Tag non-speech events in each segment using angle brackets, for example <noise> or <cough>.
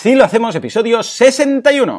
Así lo hacemos, episodio 61.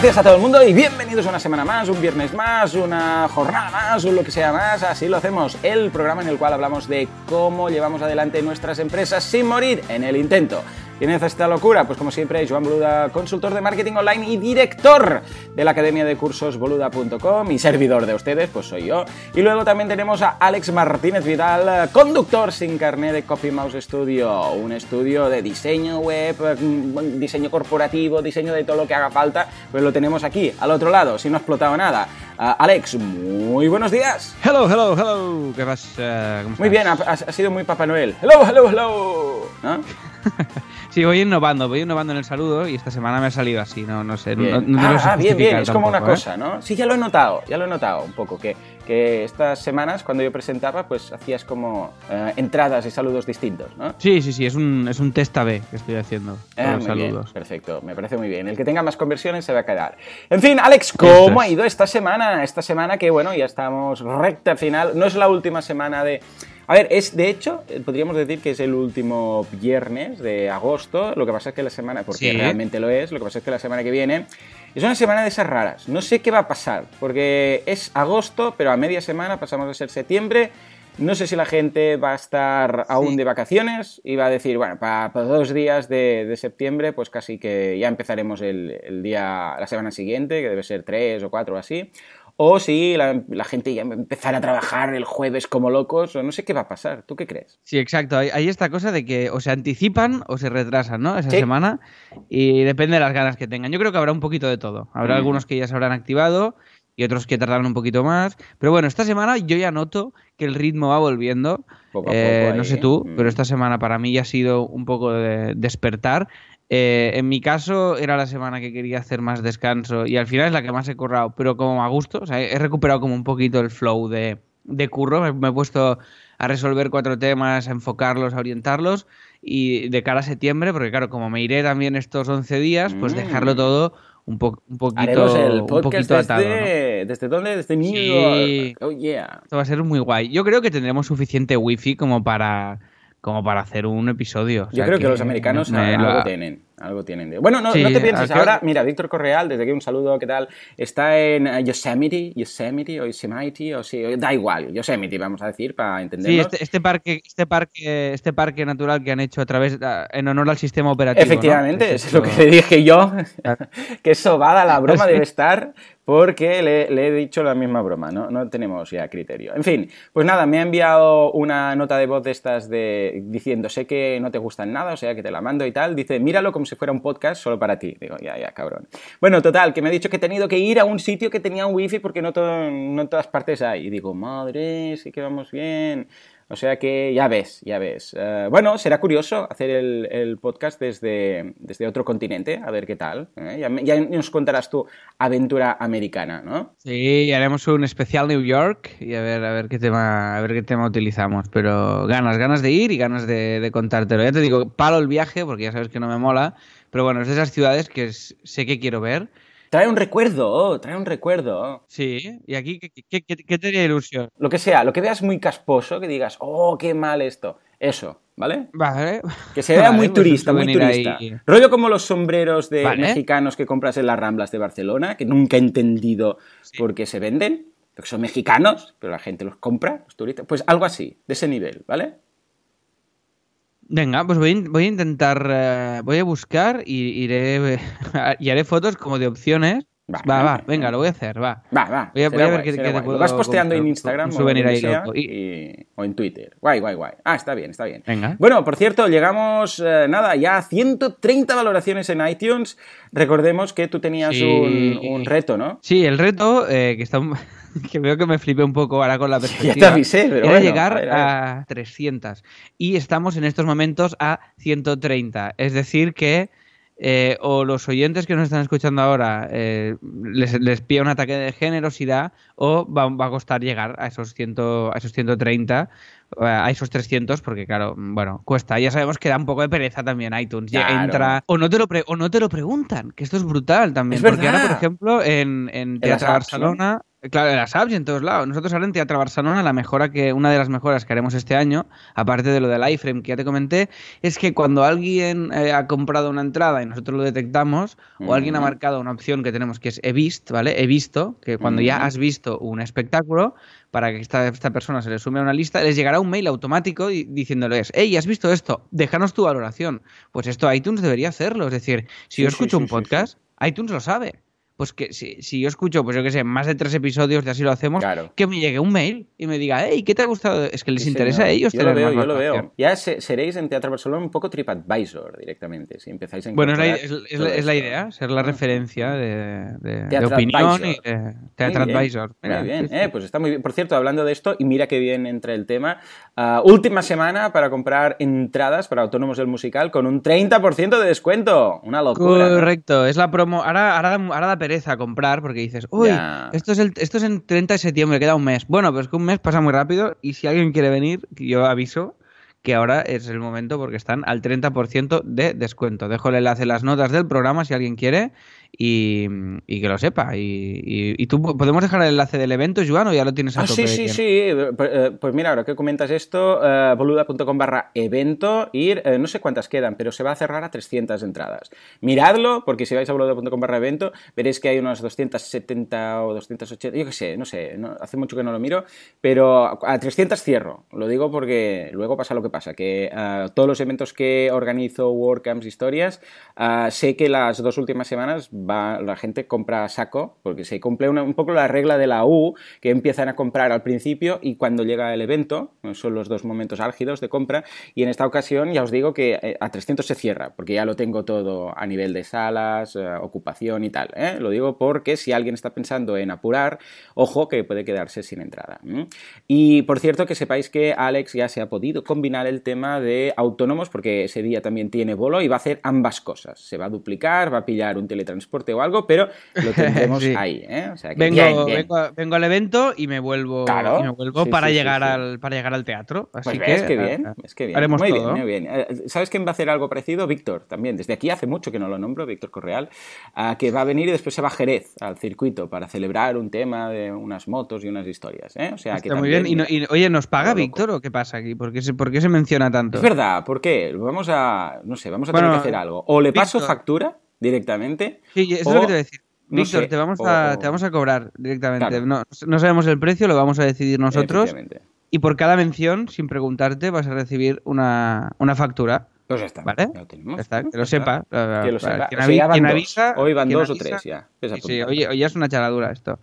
Buenos días a todo el mundo y bienvenidos a una semana más, un viernes más, una jornada más, o lo que sea más. Así lo hacemos, el programa en el cual hablamos de cómo llevamos adelante nuestras empresas sin morir en el intento. ¿Quién hace esta locura? Pues como siempre, Joan Boluda, consultor de marketing online y director de la academia de cursos boluda.com y servidor de ustedes, pues soy yo. Y luego también tenemos a Alex Martínez Vidal, conductor sin carnet de Copy Mouse Studio, un estudio de diseño web, mm, diseño corporativo, diseño de todo lo que haga falta, pues lo tenemos aquí, al otro lado, si no ha explotado nada. Uh, Alex, muy buenos días. Hello, hello, hello. ¿Qué? ¿Cómo Muy bien, ha, ha- ha sido muy Papá Noel. Hello, hello, hello. ¿No? <laughs> Sí, voy innovando, voy innovando en el saludo y esta semana me ha salido así, no, no sé. Bien. No, no ah, ah, bien, bien, es como una ¿eh? cosa, ¿no? Sí, ya lo he notado, ya lo he notado un poco, que, que estas semanas cuando yo presentaba, pues hacías como eh, entradas y saludos distintos, ¿no? Sí, sí, sí, es un, es un test AB que estoy haciendo. Ah, bien, saludos. perfecto, me parece muy bien. El que tenga más conversiones se va a quedar. En fin, Alex, ¿cómo es. ha ido esta semana? Esta semana que, bueno, ya estamos recta final. No es la última semana de... A ver, es de hecho, eh, podríamos decir que es el último viernes de agosto. Lo que pasa es que la semana, porque Sí. realmente lo es, lo que pasa es que la semana que viene es una semana de esas raras. No sé qué va a pasar, porque es agosto, pero a media semana pasamos a ser septiembre. No sé si la gente va a estar aún Sí. de vacaciones y va a decir, bueno, para, dos días de, de septiembre, pues casi que ya empezaremos el, el día, la semana siguiente, que debe ser tres o cuatro o así. O si la, la gente ya empezará a trabajar el jueves como locos, o no sé qué va a pasar. ¿Tú qué crees? Sí, exacto. Hay, hay esta cosa de que o se anticipan o se retrasan, ¿no? Esa Sí. semana. Y depende de las ganas que tengan. Yo creo que habrá un poquito de todo. Habrá Mm. algunos que ya se habrán activado y otros que tardarán un poquito más. Pero bueno, esta semana yo ya noto que el ritmo va volviendo. Poco a Eh, poco no ahí, sé ¿eh? tú, Mm. pero esta semana para mí ya ha sido un poco de despertar. Eh, en mi caso era la semana que quería hacer más descanso y al final es la que más he currado, pero como a gusto. O sea, he recuperado como un poquito el flow de, de curro. Me, me he puesto a resolver cuatro temas, a enfocarlos, a orientarlos y de cara a septiembre, porque claro, como me iré también estos 11 días, pues Mm. dejarlo todo un, po- un poquito, Haremos el un podcast poquito atado. ¿no? desde, ¿desde dónde? Desde New Sí. York. Oh, yeah. Esto va a ser muy guay. Yo creo que tendremos suficiente wifi como para como para hacer un episodio. O Yo creo que, los americanos me- algo tienen. Algo tienen. de- Bueno, no, Sí, no te pienses. Ahora, mira, Víctor Correal, desde aquí un saludo, ¿qué tal? Está en eh, Yosemite, Yosemite o Yosemite, o sí, da igual, Yosemite, vamos a decir, para Sí, entenderlo. este, este parque, este parque, este parque natural que han hecho a través en honor al sistema operativo. ¿no? Efectivamente, Es es lo que <laughs> dije yo. Que sobada la broma Sí. <laughs> debe estar porque le, he dicho la misma broma, ¿no? Tenemos ya criterio. En fin, pues nada, me ha enviado una nota de voz de estas de diciendo, sé que no te gustan nada, o sea que te la mando y tal. Dice, míralo como si fuera un podcast solo para ti. Digo, ya, ya, cabrón. Bueno, total, que me ha dicho que he tenido que ir a un sitio que tenía un wifi porque no, no en todas partes hay. Y digo, madre, sí que vamos bien. O sea que ya ves, ya ves. Eh, bueno, será curioso hacer el, el podcast desde, desde otro continente, a ver qué tal. ¿eh? Ya, ya nos contarás tu aventura americana, ¿no? Sí, haremos un especial New York y a ver, a ver qué tema, a ver qué tema utilizamos. Pero ganas, ganas de ir y ganas de, de contártelo. Ya te digo, palo el viaje porque ya sabes que no me mola. Pero bueno, es de esas ciudades que sé que quiero ver. Trae un recuerdo, oh, trae un recuerdo. Sí, y aquí, ¿qué, qué, qué- qué te haría ilusión? Lo que sea, lo que veas muy casposo, que digas, oh, qué mal esto. Eso, ¿vale? Vale. Que se vea Vale, muy pues turista, muy turista. ahí. Rollo como los sombreros de Vale. mexicanos que compras en las Ramblas de Barcelona, que nunca he entendido Sí. por qué se venden, porque son mexicanos, pero la gente los compra, los turistas. Pues algo así, de ese nivel, ¿vale? Venga, pues voy, voy a intentar, eh, voy a buscar y iré <laughs> y haré fotos como de opciones. Va, Va, va, venga. lo voy a hacer, va. Va, va. Voy a- será voy a ver guay, qué- te puedo Lo vas posteando en Instagram o ahí sea, loco. y- o en Twitter. Guay, guay, guay. Ah, está bien, está bien. Venga. Bueno, por cierto, llegamos, eh, nada, ya a 130 valoraciones en iTunes. Recordemos que tú tenías Sí. un, un reto, ¿no? Sí, el reto, eh, que está un- <laughs> <laughs> que veo que me flipé un poco ahora con la <laughs> Ya perspectiva. te avisé, pero era bueno, llegar a ver, a ver. a 300. Y estamos en estos momentos a 130. Es decir que eh, o los oyentes que nos están escuchando ahora eh, les, les pilla un ataque de generosidad o va, va a costar llegar a esos, 100, a esos 130 eh, a esos 300 porque claro, bueno, cuesta. Ya sabemos que da un poco de pereza también iTunes. Entra o no te lo o no te lo preguntan, que esto es brutal también, porque ahora por ejemplo en, en Teatro Barcelona Claro, las apps y en todos lados. Nosotros ahora en Teatro Barcelona, la mejora que, una de las mejoras que haremos este año, aparte de lo del iframe que ya te comenté, es que cuando alguien eh, ha comprado una entrada y nosotros lo detectamos, o alguien ha marcado una opción que tenemos que es he visto, ¿vale? He visto, que cuando ya has visto un espectáculo, para que esta, esta, persona se le sume a una lista, les llegará un mail automático diciéndoles, hey, ¿has visto esto? Déjanos tu valoración. Pues esto iTunes debería hacerlo. Es decir, si yo escucho un podcast, iTunes lo sabe pues que si, si, yo escucho, pues yo qué sé, más de tres episodios de así lo hacemos, que me llegue un mail y me diga, hey, ¿qué te ha gustado? Es que les interesa a ellos yo lo veo, yo lo veo. Ya seréis en Teatro Barcelona un poco TripAdvisor directamente, si empezáis a Bueno, es la, es, la idea, ser la referencia de, de, opinión y de TripAdvisor. Muy bien, eh, pues está muy bien. Por cierto, hablando de esto, y mira qué bien entra el tema, ah, última semana para comprar entradas para Autónomos del Musical con un 30% de descuento. Una locura. Correcto, es la promo. Ahora, ahora, ahora da a comprar porque dices, uy, esto es, el, esto es en 30 de septiembre, queda un mes. Bueno, pues que un mes pasa muy rápido y si alguien quiere venir, yo aviso que ahora es el momento porque están al 30% de descuento. Dejo el enlace en las notas del programa si alguien quiere y, que lo sepa. Y, tú podemos dejar el enlace del evento, Joan, o ya lo tienes a ah, tope. Sí, sí, sí. Eh, eh, pues mira, ahora que comentas esto, eh, boluda.com barra evento, ir, no sé cuántas quedan, pero se va a cerrar a 300 entradas. Miradlo, porque si vais a boluda.com barra evento, veréis que hay unas 270 o 280, yo qué sé, no sé, hace mucho que no lo miro, pero a 300 cierro. Lo digo porque luego pasa lo que pasa, que todos los eventos que organizo, WordCamps, historias, sé que las dos últimas semanas va, la gente compra saco, porque se cumple un poco la regla de la U, que empiezan a comprar al principio y cuando llega el evento, son los dos momentos álgidos de compra, y en esta ocasión ya os digo que eh, a 300 se cierra, porque ya lo tengo todo a nivel de salas, eh, ocupación y tal. ¿eh? Lo digo porque si alguien está pensando en apurar, ojo que puede quedarse sin entrada. Y por cierto, que sepáis que Alex ya se ha podido combinar el tema de autónomos, porque ese día también tiene bolo y va a hacer ambas cosas. Se va a duplicar, va a pillar un teletransporte o algo, pero lo <laughs> tendremos ahí. ¿eh? vengo, al evento y me vuelvo, vuelvo para, llegar Al, para llegar al teatro. Así pues que, es que bien, es que bien. Haremos muy todo. bien, muy bien. Eh, ¿Sabes quién va a hacer algo parecido? Víctor, también. Desde aquí hace mucho que no lo nombro, Víctor Correal, que va a venir y después se va a Jerez, al circuito, para celebrar un tema de unas motos y unas historias. ¿eh? O sea, Está muy bien. Y, oye, ¿nos paga Víctor o qué pasa aquí? ¿Por qué, se, ¿Por qué se menciona tanto? Es verdad, ¿por qué? Vamos a, no sé, vamos a tener que hacer algo. O le paso factura directamente. Sí, eso es lo que te voy a decir. Víctor, te, vamos a, te vamos a cobrar directamente. No, no, sabemos el precio, lo vamos a decidir nosotros. Y por cada mención, sin preguntarte, vas a recibir una, una factura. Pues ya está. ¿Vale? está, que lo sepa. Que lo sepa. Quien, avisa, Hoy van dos o tres ya. Sí, oye, ya es una charadura esto.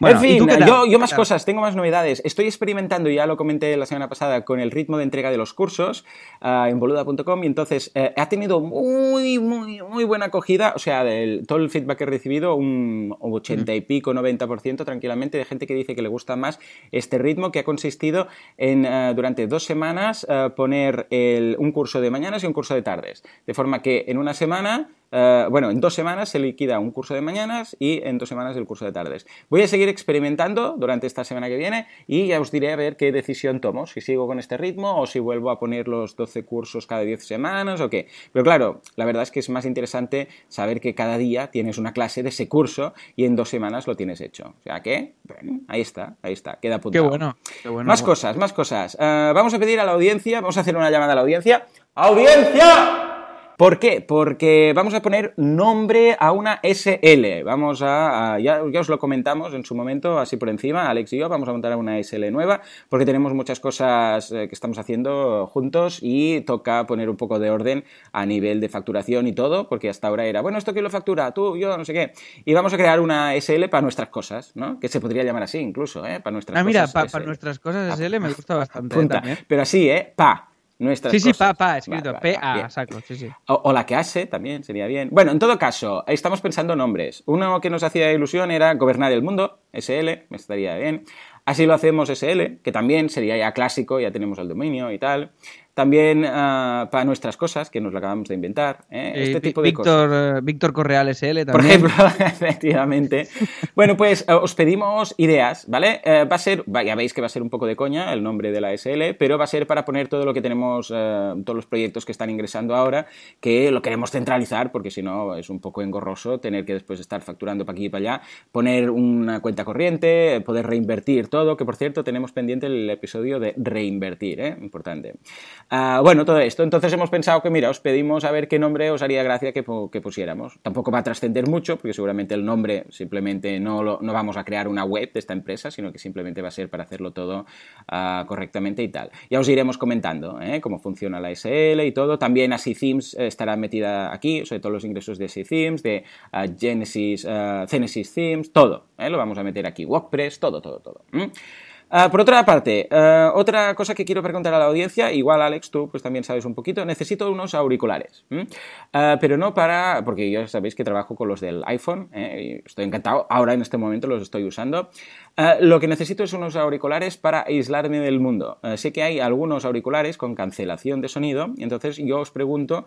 en fin, yo, yo más cosas, tengo más novedades. Estoy experimentando, ya lo comenté la semana pasada, con el ritmo de entrega de los cursos uh, en boluda.com y entonces eh, ha tenido muy, muy, muy buena acogida. O sea, del, todo el feedback que he recibido, un 80 y pico, 90% tranquilamente de gente que dice que le gusta más este ritmo que ha consistido en uh, durante dos semanas uh, poner el, un curso de mañanas y un curso de tardes. De forma que en una semana eh, bueno, en dos semanas se liquida un curso de mañanas y en dos semanas el curso de tardes. Voy a seguir experimentando durante esta semana que viene y ya os diré a ver qué decisión tomo, si sigo con este ritmo o si vuelvo a poner los 12 cursos cada 10 semanas o qué. Pero claro, la verdad es que es más interesante saber que cada día tienes una clase de ese curso y en dos semanas lo tienes hecho. O sea que, bueno, ahí está, ahí está, queda apuntado. Qué bueno, qué bueno. Más cosas, más cosas. Eh, vamos a pedir a la audiencia, vamos a hacer una llamada a la audiencia. ¡Audiencia! ¿Por qué? Porque vamos a poner nombre a una SL. Vamos a, ya, os lo comentamos en su momento, así por encima, Alex y yo, vamos a montar una SL nueva, porque tenemos muchas cosas eh, que estamos haciendo juntos y toca poner un poco de orden a nivel de facturación y todo, porque hasta ahora era, bueno, esto que lo factura, tú, yo, no sé qué. Y vamos a crear una SL para nuestras cosas, ¿no? Que se podría llamar así incluso, ¿eh? Para nuestras ah, mira, para nuestras cosas SL me gusta bastante. ¿eh? Pero así, ¿eh? Pa sí, sí, pa, pa, escrito, P-A, exacto, sí, sí. O, la que hace también sería bien. Bueno, en todo caso, estamos pensando nombres. Uno que nos hacía ilusión era Gobernar el Mundo, SL, me estaría bien. Así lo hacemos SL, que también sería ya clásico, ya tenemos el dominio y tal. También ah, para nuestras cosas, que nos lo acabamos de inventar. ¿eh? Este tipo de Víctor, cosas. eh, Víctor Correal SL también. Por ejemplo, <laughs> efectivamente. Bueno, pues eh, os pedimos ideas, ¿vale? Eh, va a ser, ya veis que va a ser un poco de coña el nombre de la SL, pero va a ser para poner todo lo que tenemos, eh, todos los proyectos que están ingresando ahora, que lo queremos centralizar, porque si no es un poco engorroso tener que después estar facturando para aquí y para allá, poner una cuenta corriente, eh, poder reinvertir todo, que por cierto tenemos pendiente el episodio de reinvertir, ¿eh? Importante. Ah, bueno, todo esto. Entonces hemos pensado que, mira, os pedimos a ver qué nombre os haría gracia que, que pusiéramos. Tampoco va a trascender mucho, porque seguramente el nombre simplemente no, no vamos a crear una web de esta empresa, sino que simplemente va a ser para hacerlo todo ah, correctamente y tal. Ya os iremos comentando ¿eh? cómo funciona la SL y todo. También Así Themes eh, estará metida aquí, sobre todo los ingresos de Así Themes, de ah, Genesis, Genesis Themes, todo. ¿eh? Lo vamos a meter aquí. WordPress, todo, todo, todo. Ah, por otra parte, ah, otra cosa que quiero preguntar a la audiencia, igual Alex, tú pues también sabes un poquito, necesito unos auriculares. Ah, pero no para, porque ya sabéis que trabajo con los del iPhone, ¿eh? estoy encantado, ahora en este momento los estoy usando. Lo que necesito es unos auriculares para aislarme del mundo. Sé que hay algunos auriculares con cancelación de sonido, entonces yo os pregunto,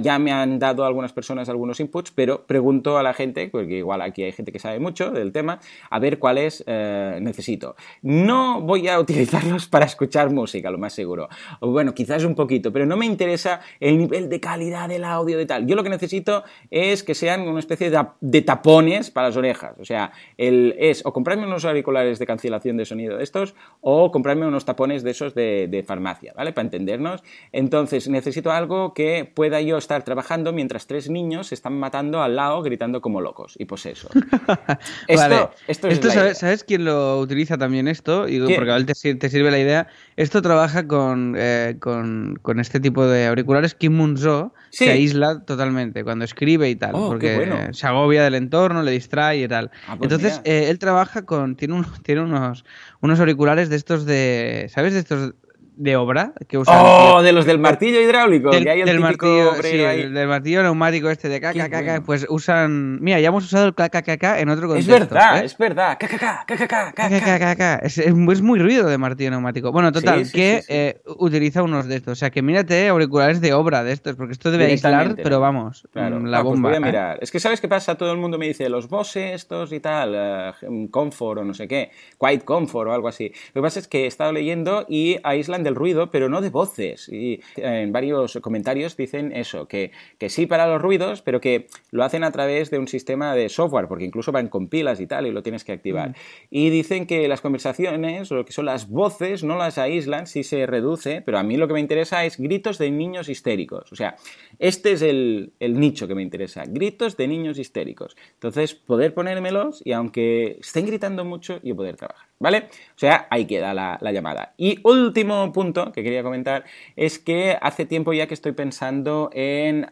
ya me han dado algunas personas algunos inputs, pero pregunto a la gente, porque igual aquí hay gente que sabe mucho del tema, a ver cuáles eh, necesito. No voy a utilizarlos para escuchar música, lo más seguro. O bueno, quizás un poquito, pero no me interesa el nivel de calidad del audio de tal. Yo lo que necesito es que sean una especie de, de tapones para las orejas. O sea, el, es o comprarme unos auriculares de cancelación de sonido de estos o comprarme unos tapones de esos de, de farmacia, ¿vale? Para entendernos. Entonces, necesito algo que pueda yo estar trabajando mientras tres niños se están matando al lado gritando como locos y pues eso. <laughs> esto, Vale. esto es la ¿sabes, idea. ¿sabes quién lo utiliza también esto? Porque a él te, sir- te sirve la idea. Esto trabaja con, eh, con, con este tipo de auriculares. Kim Munzo Sí. se aísla totalmente cuando escribe y tal. Oh, porque bueno. se agobia del entorno, le distrae y tal. Ah, pues Entonces, eh, él trabaja con. Tiene, un- <laughs> tiene unos, unos auriculares de estos de. ¿Sabes? De estos de obra que usan. Oh, de los del martillo hidráulico, Del, que hay el del martillo, obrero sí, ahí. el del martillo neumático este de bueno. pues usan... Mira, ya hemos usado el KKKK en otro Es contexto. verdad, ¿eh? es verdad. KKK, KKK, KKK. Es, es- es muy ruido de martillo neumático. Bueno, total, Sí, sí, que eh, utiliza unos de estos. O sea, que mírate auriculares de obra de estos, porque esto debe aislar, pero vamos, Claro, mm, la Ah, pues bomba. voy a ¿eh? mirar. Es que ¿sabes qué pasa? Todo el mundo me dice los Bose estos y tal, eh, Comfort o no sé qué, Quiet Comfort o algo así. Lo que pasa es que he estado leyendo y aíslan del ruido, pero no de voces. Y en varios comentarios dicen eso, que, que sí para los ruidos, pero que lo hacen a través de un sistema de software, porque incluso van con pilas y tal, y lo tienes que activar. Mm. Y dicen que las conversaciones, o lo que son las voces, no las aíslan si se reduce, pero a mí lo que me interesa es gritos de niños histéricos. O sea, este es el, el nicho que me interesa, gritos de niños histéricos. Entonces, poder ponérmelos y aunque estén gritando mucho, yo poder trabajar, ¿vale? O sea, ahí queda la, la llamada. Y último punto que quería comentar es que hace tiempo ya que estoy pensando en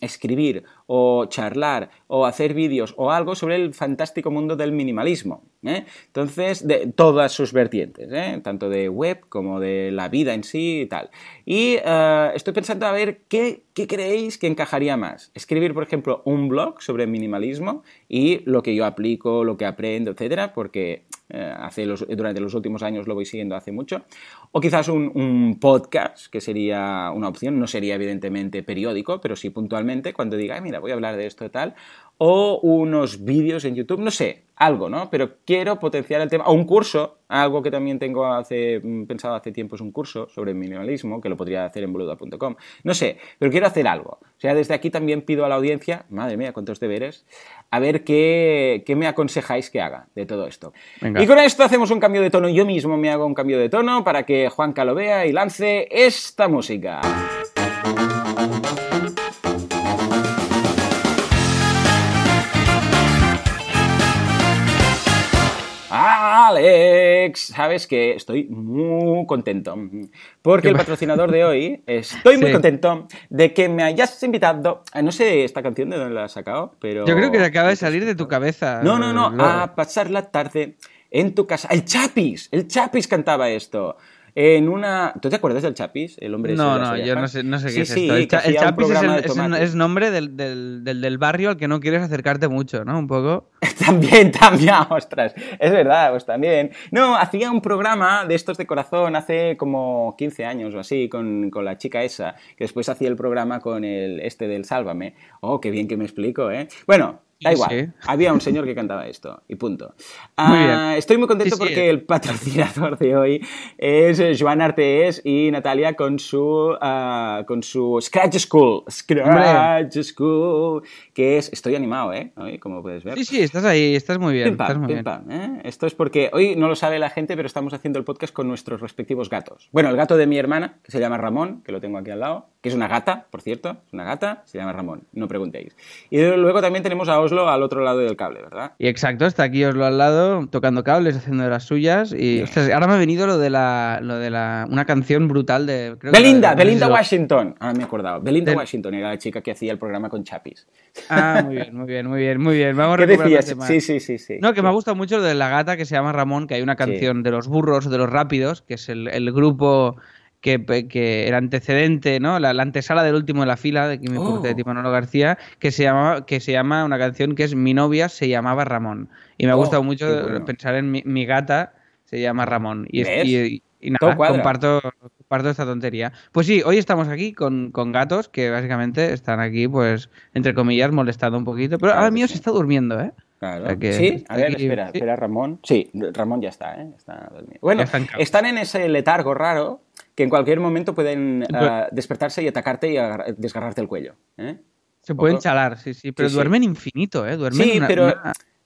escribir o charlar o hacer vídeos o algo sobre el fantástico mundo del minimalismo. ¿eh? Entonces, de todas sus vertientes, ¿eh? tanto de web como de la vida en sí y tal. Y eh, estoy pensando a ver qué, qué creéis que encajaría más. Escribir, por ejemplo, un blog sobre minimalismo y lo que yo aplico, lo que aprendo, etcétera, porque hace durante los últimos años lo voy siguiendo hace mucho. O quizás un, un podcast, que sería una opción. No sería evidentemente periódico, pero sí puntualmente, cuando diga, "Ay, mira, voy a hablar de esto y tal. O unos vídeos en YouTube, no sé, algo, ¿no? Pero quiero potenciar el tema. O un curso, algo que también tengo hace, mm, pensado hace tiempo es un curso sobre minimalismo, que lo podría hacer en boluda.com. No sé, pero quiero hacer algo. O sea, desde aquí también pido a la audiencia, madre mía, cuántos deberes, a ver qué, qué me aconsejáis que haga de todo esto. Venga. Y con esto hacemos un cambio de tono. Yo mismo me hago un cambio de tono para que Juanca lo vea y lance esta música. Alex, sabes que estoy muy contento porque el patrocinador de hoy estoy muy Sí. contento de que me hayas invitado. eh, No sé esta canción de dónde la has sacado, pero Yo creo que acaba de salir de tu cabeza. no, no, no, a pasar la tarde en tu casa. El Chapis, el Chapis cantaba esto. En una... ¿Tú te acuerdas del Chapis? El hombre No, no, yo no sé, no sé qué es esto. El, Chapis es, nombre del, del, del, barrio al que no quieres acercarte mucho, ¿no? Un poco. <laughs> también, también, <laughs> ostras. Es verdad, pues también. No, hacía un programa de estos de corazón hace como 15 años o así con, con la chica esa, que después hacía el programa con el este del Sálvame. Oh, qué bien que me explico, ¿eh? Bueno, Da igual, había un señor que cantaba esto y punto. Ah, estoy muy contento porque el patrocinador de hoy es Joan Artés y Natalia con su, uh, con su Scratch School. Scratch School, que es... Estoy animado, ¿eh? como puedes ver. Sí, sí, estás ahí, estás muy bien. estás muy bien. ¿eh? Esto es porque hoy no lo sabe la gente, pero estamos haciendo el podcast con nuestros respectivos gatos. Bueno, el gato de mi hermana, que se llama Ramón, que lo tengo aquí al lado, que es una gata, por cierto, es una gata, se llama Ramón, no preguntéis. Y luego también tenemos a Oslo al otro lado del cable, ¿verdad? Y exacto, está aquí Oslo al lado, tocando cables, haciendo de las suyas. Y ahora me ha venido lo de la, lo de la una canción brutal de. Belinda, Belinda Washington. Ahora me he acordado. Belinda Washington era la chica que hacía el programa con Chapis. Ah, muy bien, muy bien, muy bien, muy bien. <laughs> Vamos a ¿Qué decías? Sí, sí, sí, sí. No, que me ha gustado mucho lo de la gata que se llama Ramón, que hay una canción de los burros, de los rápidos, que es el, el grupo que, que, era antecedente, ¿no? La, antesala del último de la fila de Kimi oh. de Manolo García, que se llama que se llama una canción que es Mi novia se llamaba Ramón. Y me ha oh, gustado mucho pensar en mi, gata se llama Ramón. Y, y, nada, comparto, comparto esta tontería. Pues sí, hoy estamos aquí con, con, gatos que básicamente están aquí, pues, entre comillas, molestando un poquito. Pero ahora mío se está durmiendo, ¿eh? Claro. sí, a ver, espera, espera, Ramón. Sí, Ramón ya está, ¿eh? Está bueno, están en ese letargo raro que en cualquier momento pueden ah, despertarse y atacarte y desgarrarte el cuello. ¿eh? Se pueden chalar, sí, sí, pero duermen infinito, ¿eh? Duermen sí, pero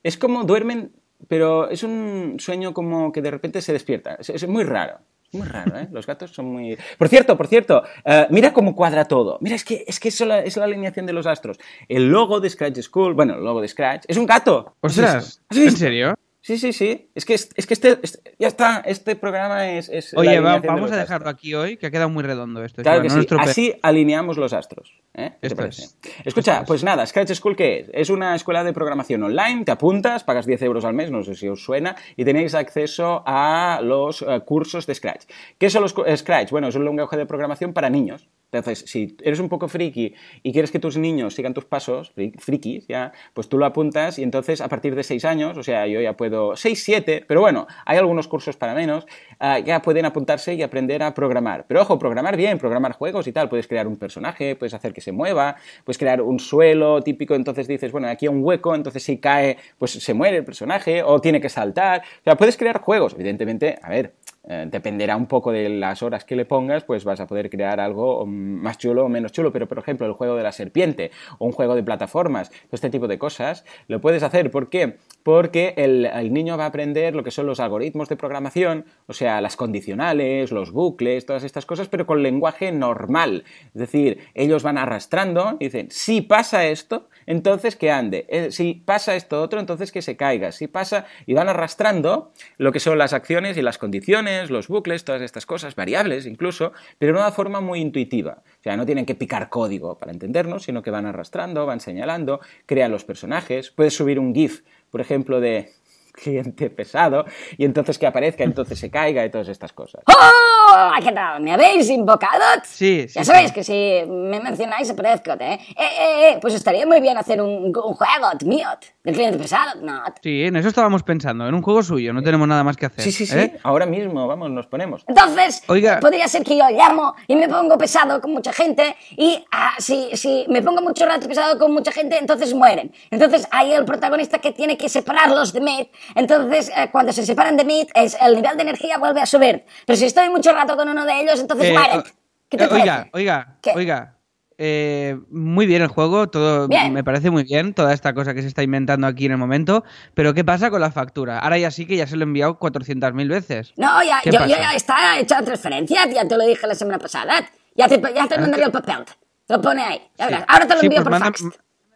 es como duermen, pero es un sueño como que de repente se despierta. Es, muy raro. Muy raro, ¿eh? Los gatos son muy... Por cierto, por cierto, eh, mira cómo cuadra todo. Mira, es que, es que es, la, es la alineación de los astros. El logo de Scratch School, bueno, el logo de Scratch, es un gato. Ostras, ¿en serio? Sí, sí, sí. Es que, es, que este, este, ya está, este programa es... es Oye, vamos a dejarlo aquí hoy, que ha quedado muy redondo esto. Claro que sí, así alineamos los astros. ¿eh? ¿Qué te parece? Escucha, pues nada, Scratch School, ¿qué es? Es una escuela de programación online, te apuntas, pagas 10 euros al mes, no sé si os suena, y tenéis acceso a los eh, cursos de Scratch. ¿Qué son los Scratch? Bueno, es un lenguaje de programación para niños. Entonces, si eres un poco friki y quieres que tus niños sigan tus pasos, frikis, ya, pues tú lo apuntas y entonces a partir de 6 años, o sea, yo ya puedo, 6, 7, pero bueno, hay algunos cursos para menos, ah, ya pueden apuntarse y aprender a programar. Pero ojo, programar bien, programar juegos y tal, puedes crear un personaje, puedes hacer que se mueva, puedes crear un suelo típico, entonces dices, bueno, aquí hay un hueco, entonces si cae, pues se muere el personaje o tiene que saltar. O sea, puedes crear juegos, evidentemente, a ver, eh, dependerá un poco de las horas que le pongas, pues vas a poder crear algo mm, más chulo o menos chulo. Pero, por ejemplo, el juego de la serpiente o un juego de plataformas, este tipo de cosas, lo puedes hacer. ¿Por qué? Porque el, niño va a aprender lo que son los algoritmos de programación, o sea, las condicionales, los bucles, todas estas cosas, pero con lenguaje normal. Es decir, ellos van arrastrando y dicen, si pasa esto, entonces que ande. Eh, si pasa esto otro, entonces que se caiga. Si pasa, y van arrastrando lo que son las acciones y las condiciones, los bucles, todas estas cosas, variables incluso, pero de una forma muy intuitiva. O sea, no tienen que picar código para entendernos, sino que van arrastrando, van señalando, crean los personajes. Puedes subir un GIF, por ejemplo, de cliente pesado y entonces que aparezca, entonces se caiga y todas estas cosas. ¡Oh! ¿Qué tal? ¿Me habéis invocado? Sí, Ya sabéis que si me mencionáis aparezco, ¿eh? Eh, eh, eh pues estaría muy bien hacer un, un juego, mío, del cliente pesado, ¿no? Sí, en eso estábamos pensando, en un juego suyo, no tenemos nada más que hacer. Sí, sí, sí, ¿eh? ahora mismo, vamos, nos ponemos. Entonces, Oiga. podría ser que yo llamo y me pongo pesado con mucha gente y ah, si, si me pongo mucho rato pesado con mucha gente, entonces mueren. Entonces hay el protagonista que tiene que separarlos de mí entonces, eh, cuando se separan de mí, es, el nivel de energía vuelve a subir. Pero si estoy mucho rato con uno de ellos, entonces eh, ¿Qué te oiga, oiga, oiga. Eh, muy bien el juego, todo me parece muy bien, toda esta cosa que se está inventando aquí en el momento, pero ¿qué pasa con la factura? Ahora ya sí que ya se lo he enviado 400.000 veces. No, ya, yo, ya está hecha transferencia, ya te lo dije la semana pasada. Ya te, ya te mandaré el papel, te lo pone ahí. Ahora te lo envío pues por fax.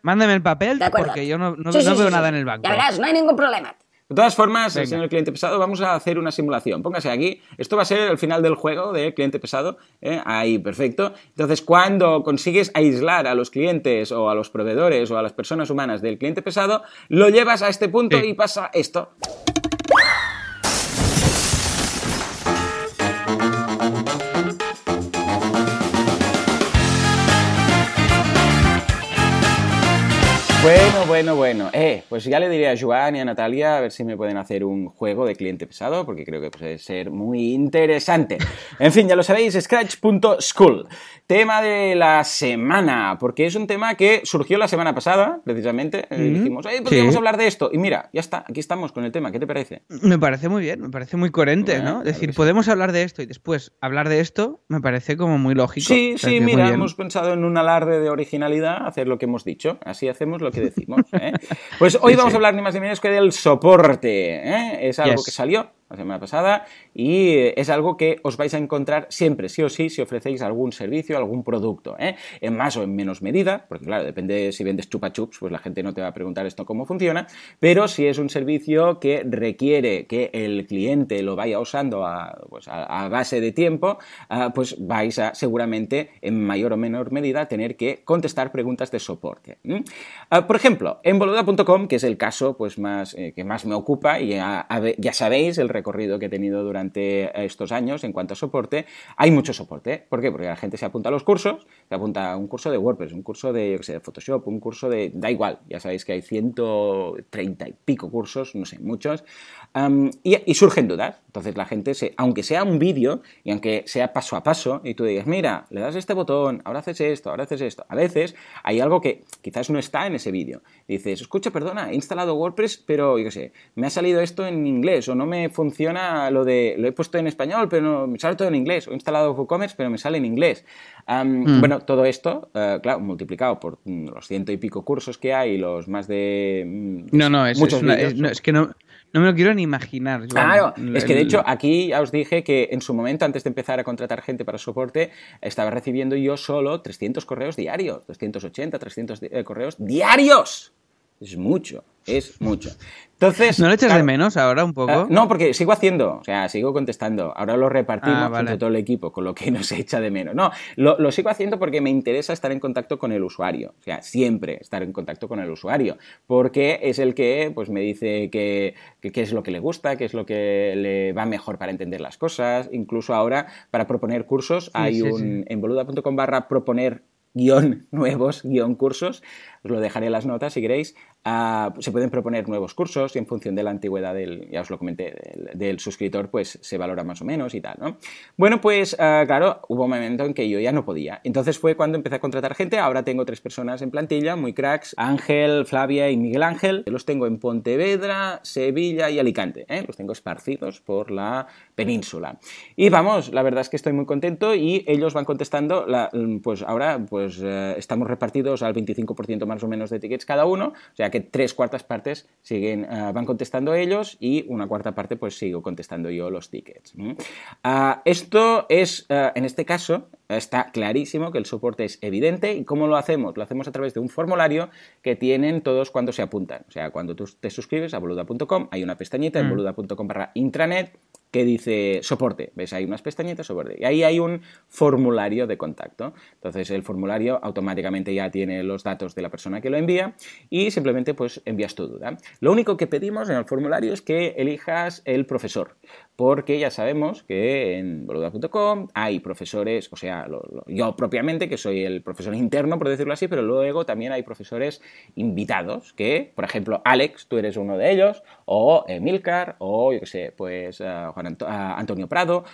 Mándame el papel porque yo no, no, veo nada en el banco. Ya verás, no hay ningún problema. De todas formas, señor cliente pesado, vamos a hacer una simulación. Póngase aquí. Esto va a ser el final del juego de cliente pesado. ¿eh? Ahí, perfecto. Entonces, cuando consigues aislar a los clientes o a los proveedores o a las personas humanas del cliente pesado, lo llevas a este punto y pasa esto. Bueno, bueno, bueno. Eh, pues ya le diré a Joan y a Natalia a ver si me pueden hacer un juego de cliente pesado, porque creo que puede ser muy interesante. En fin, ya lo sabéis, scratch.school. Tema de la semana, porque es un tema que surgió la semana pasada, precisamente. Eh, dijimos, eh, podríamos Sí. hablar de esto. Y mira, ya está, aquí estamos con el tema. ¿Qué te parece? Me parece muy bien, me parece muy coherente, Bueno, ¿no? Es decir, sí. podemos hablar de esto y después hablar de esto, me parece como muy lógico. Sí, sí, mira, hemos pensado en un alarde de originalidad, hacer lo que hemos dicho. Así hacemos lo que decimos. ¿eh? Pues hoy Sí, vamos a hablar ni más ni menos que del soporte. ¿eh? Es algo Yes. que salió la semana pasada y eh, es algo que os vais a encontrar siempre, sí o sí, si ofrecéis algún servicio, algún producto, ¿eh? en más o en menos medida, porque claro, depende si vendes chupa chups, pues la gente no te va a preguntar esto cómo funciona, pero si es un servicio que requiere que el cliente lo vaya usando a, pues, a, base de tiempo, ah, pues vais a seguramente en mayor o menor medida tener que contestar preguntas de soporte. Ah, por ejemplo, en boluda.com, que es el caso pues, más, eh, que más me ocupa, y ya, ya sabéis el recorrido que he tenido durante estos años en cuanto a soporte, hay mucho soporte. ¿Por qué? Porque la gente se apunta a los cursos, se apunta a un curso de WordPress, un curso de, yo qué sé, de Photoshop, un curso de... da igual, ya sabéis que hay 130 y pico cursos, no sé, muchos, am, y, y surgen dudas. Entonces la gente, se, aunque sea un vídeo y aunque sea paso a paso, y tú digas, mira, le das este botón, ahora haces esto, ahora haces esto, a veces hay algo que quizás no está en ese vídeo. Dices, escucha, perdona, he instalado WordPress, pero yo qué sé, me ha salido esto en inglés, o no me funciona lo de, lo he puesto en español, pero no, me sale todo en inglés, o he instalado WooCommerce, pero me sale en inglés. Am, Mm. Bueno, todo esto, eh, claro, multiplicado por mm, los ciento y pico cursos que hay, los más de... mm, No, no, es, muchos es una- vídeos, es- no, es que no, no me lo quiero ni imaginar. Claro, El- es que de hecho aquí ya os dije que en su momento, antes de empezar a contratar gente para soporte, estaba recibiendo yo solo 300 correos diarios, 280, 300 di- eh, correos diarios. Es mucho, es mucho. Entonces, ¿No lo echas claro, de menos ahora un poco? Ah, no, porque sigo haciendo, o sea, sigo contestando. Ahora lo repartimos Ah, vale. entre todo el equipo, con lo que nos <laughs> echa de menos. No, lo, lo sigo haciendo porque me interesa estar en contacto con el usuario. O sea, siempre estar en contacto con el usuario. Porque es el que pues, me dice que- que- qué es lo que le gusta, qué es lo que le va mejor para entender las cosas. Incluso ahora, para proponer cursos, hay sí, un sí. en boluda.com barra proponer guion nuevos, guion cursos, os lo dejaré en las notas si queréis, se pueden proponer nuevos cursos y en función de la antigüedad del, ya os lo comenté, del, suscriptor, pues se valora más o menos y tal, ¿no? Bueno, pues ah, claro, hubo un momento en que yo ya no podía. Entonces fue cuando empecé a contratar gente, ahora tengo tres personas en plantilla, muy cracks, Ángel, Flavia y Miguel Ángel, los tengo en Pontevedra, Sevilla y Alicante, ¿eh? los tengo esparcidos por la península. Y vamos, la verdad es que estoy muy contento y ellos van contestando, pues ahora pues eh, estamos repartidos al 25% más o menos de tickets cada uno, que tres cuartas partes siguen, eh, van contestando ellos y una cuarta parte pues sigo contestando yo los tickets. Ah, esto es, eh, en este caso, está clarísimo que el soporte es evidente y cómo lo hacemos, lo hacemos a través de un formulario que tienen todos cuando se apuntan, o sea, cuando tú te suscribes a boluda.com hay una pestañita en Mm. boluda.com barra intranet que dice soporte. ¿Ves? Hay unas pestañitas soporte. Y ahí hay un formulario de contacto. Entonces el formulario automáticamente ya tiene los datos de la persona que lo envía y simplemente pues envías tu duda. Lo único que pedimos en el formulario es que elijas el profesor. Porque ya sabemos que en boluda.com hay profesores, o sea, lo- lo- yo propiamente, que soy el profesor interno, por decirlo así, pero luego también hay profesores invitados, que, por ejemplo, Alex, tú eres uno de ellos, o Emilcar, o yo qué sé, pues eh, Juan Anto- ah, Antonio Prado,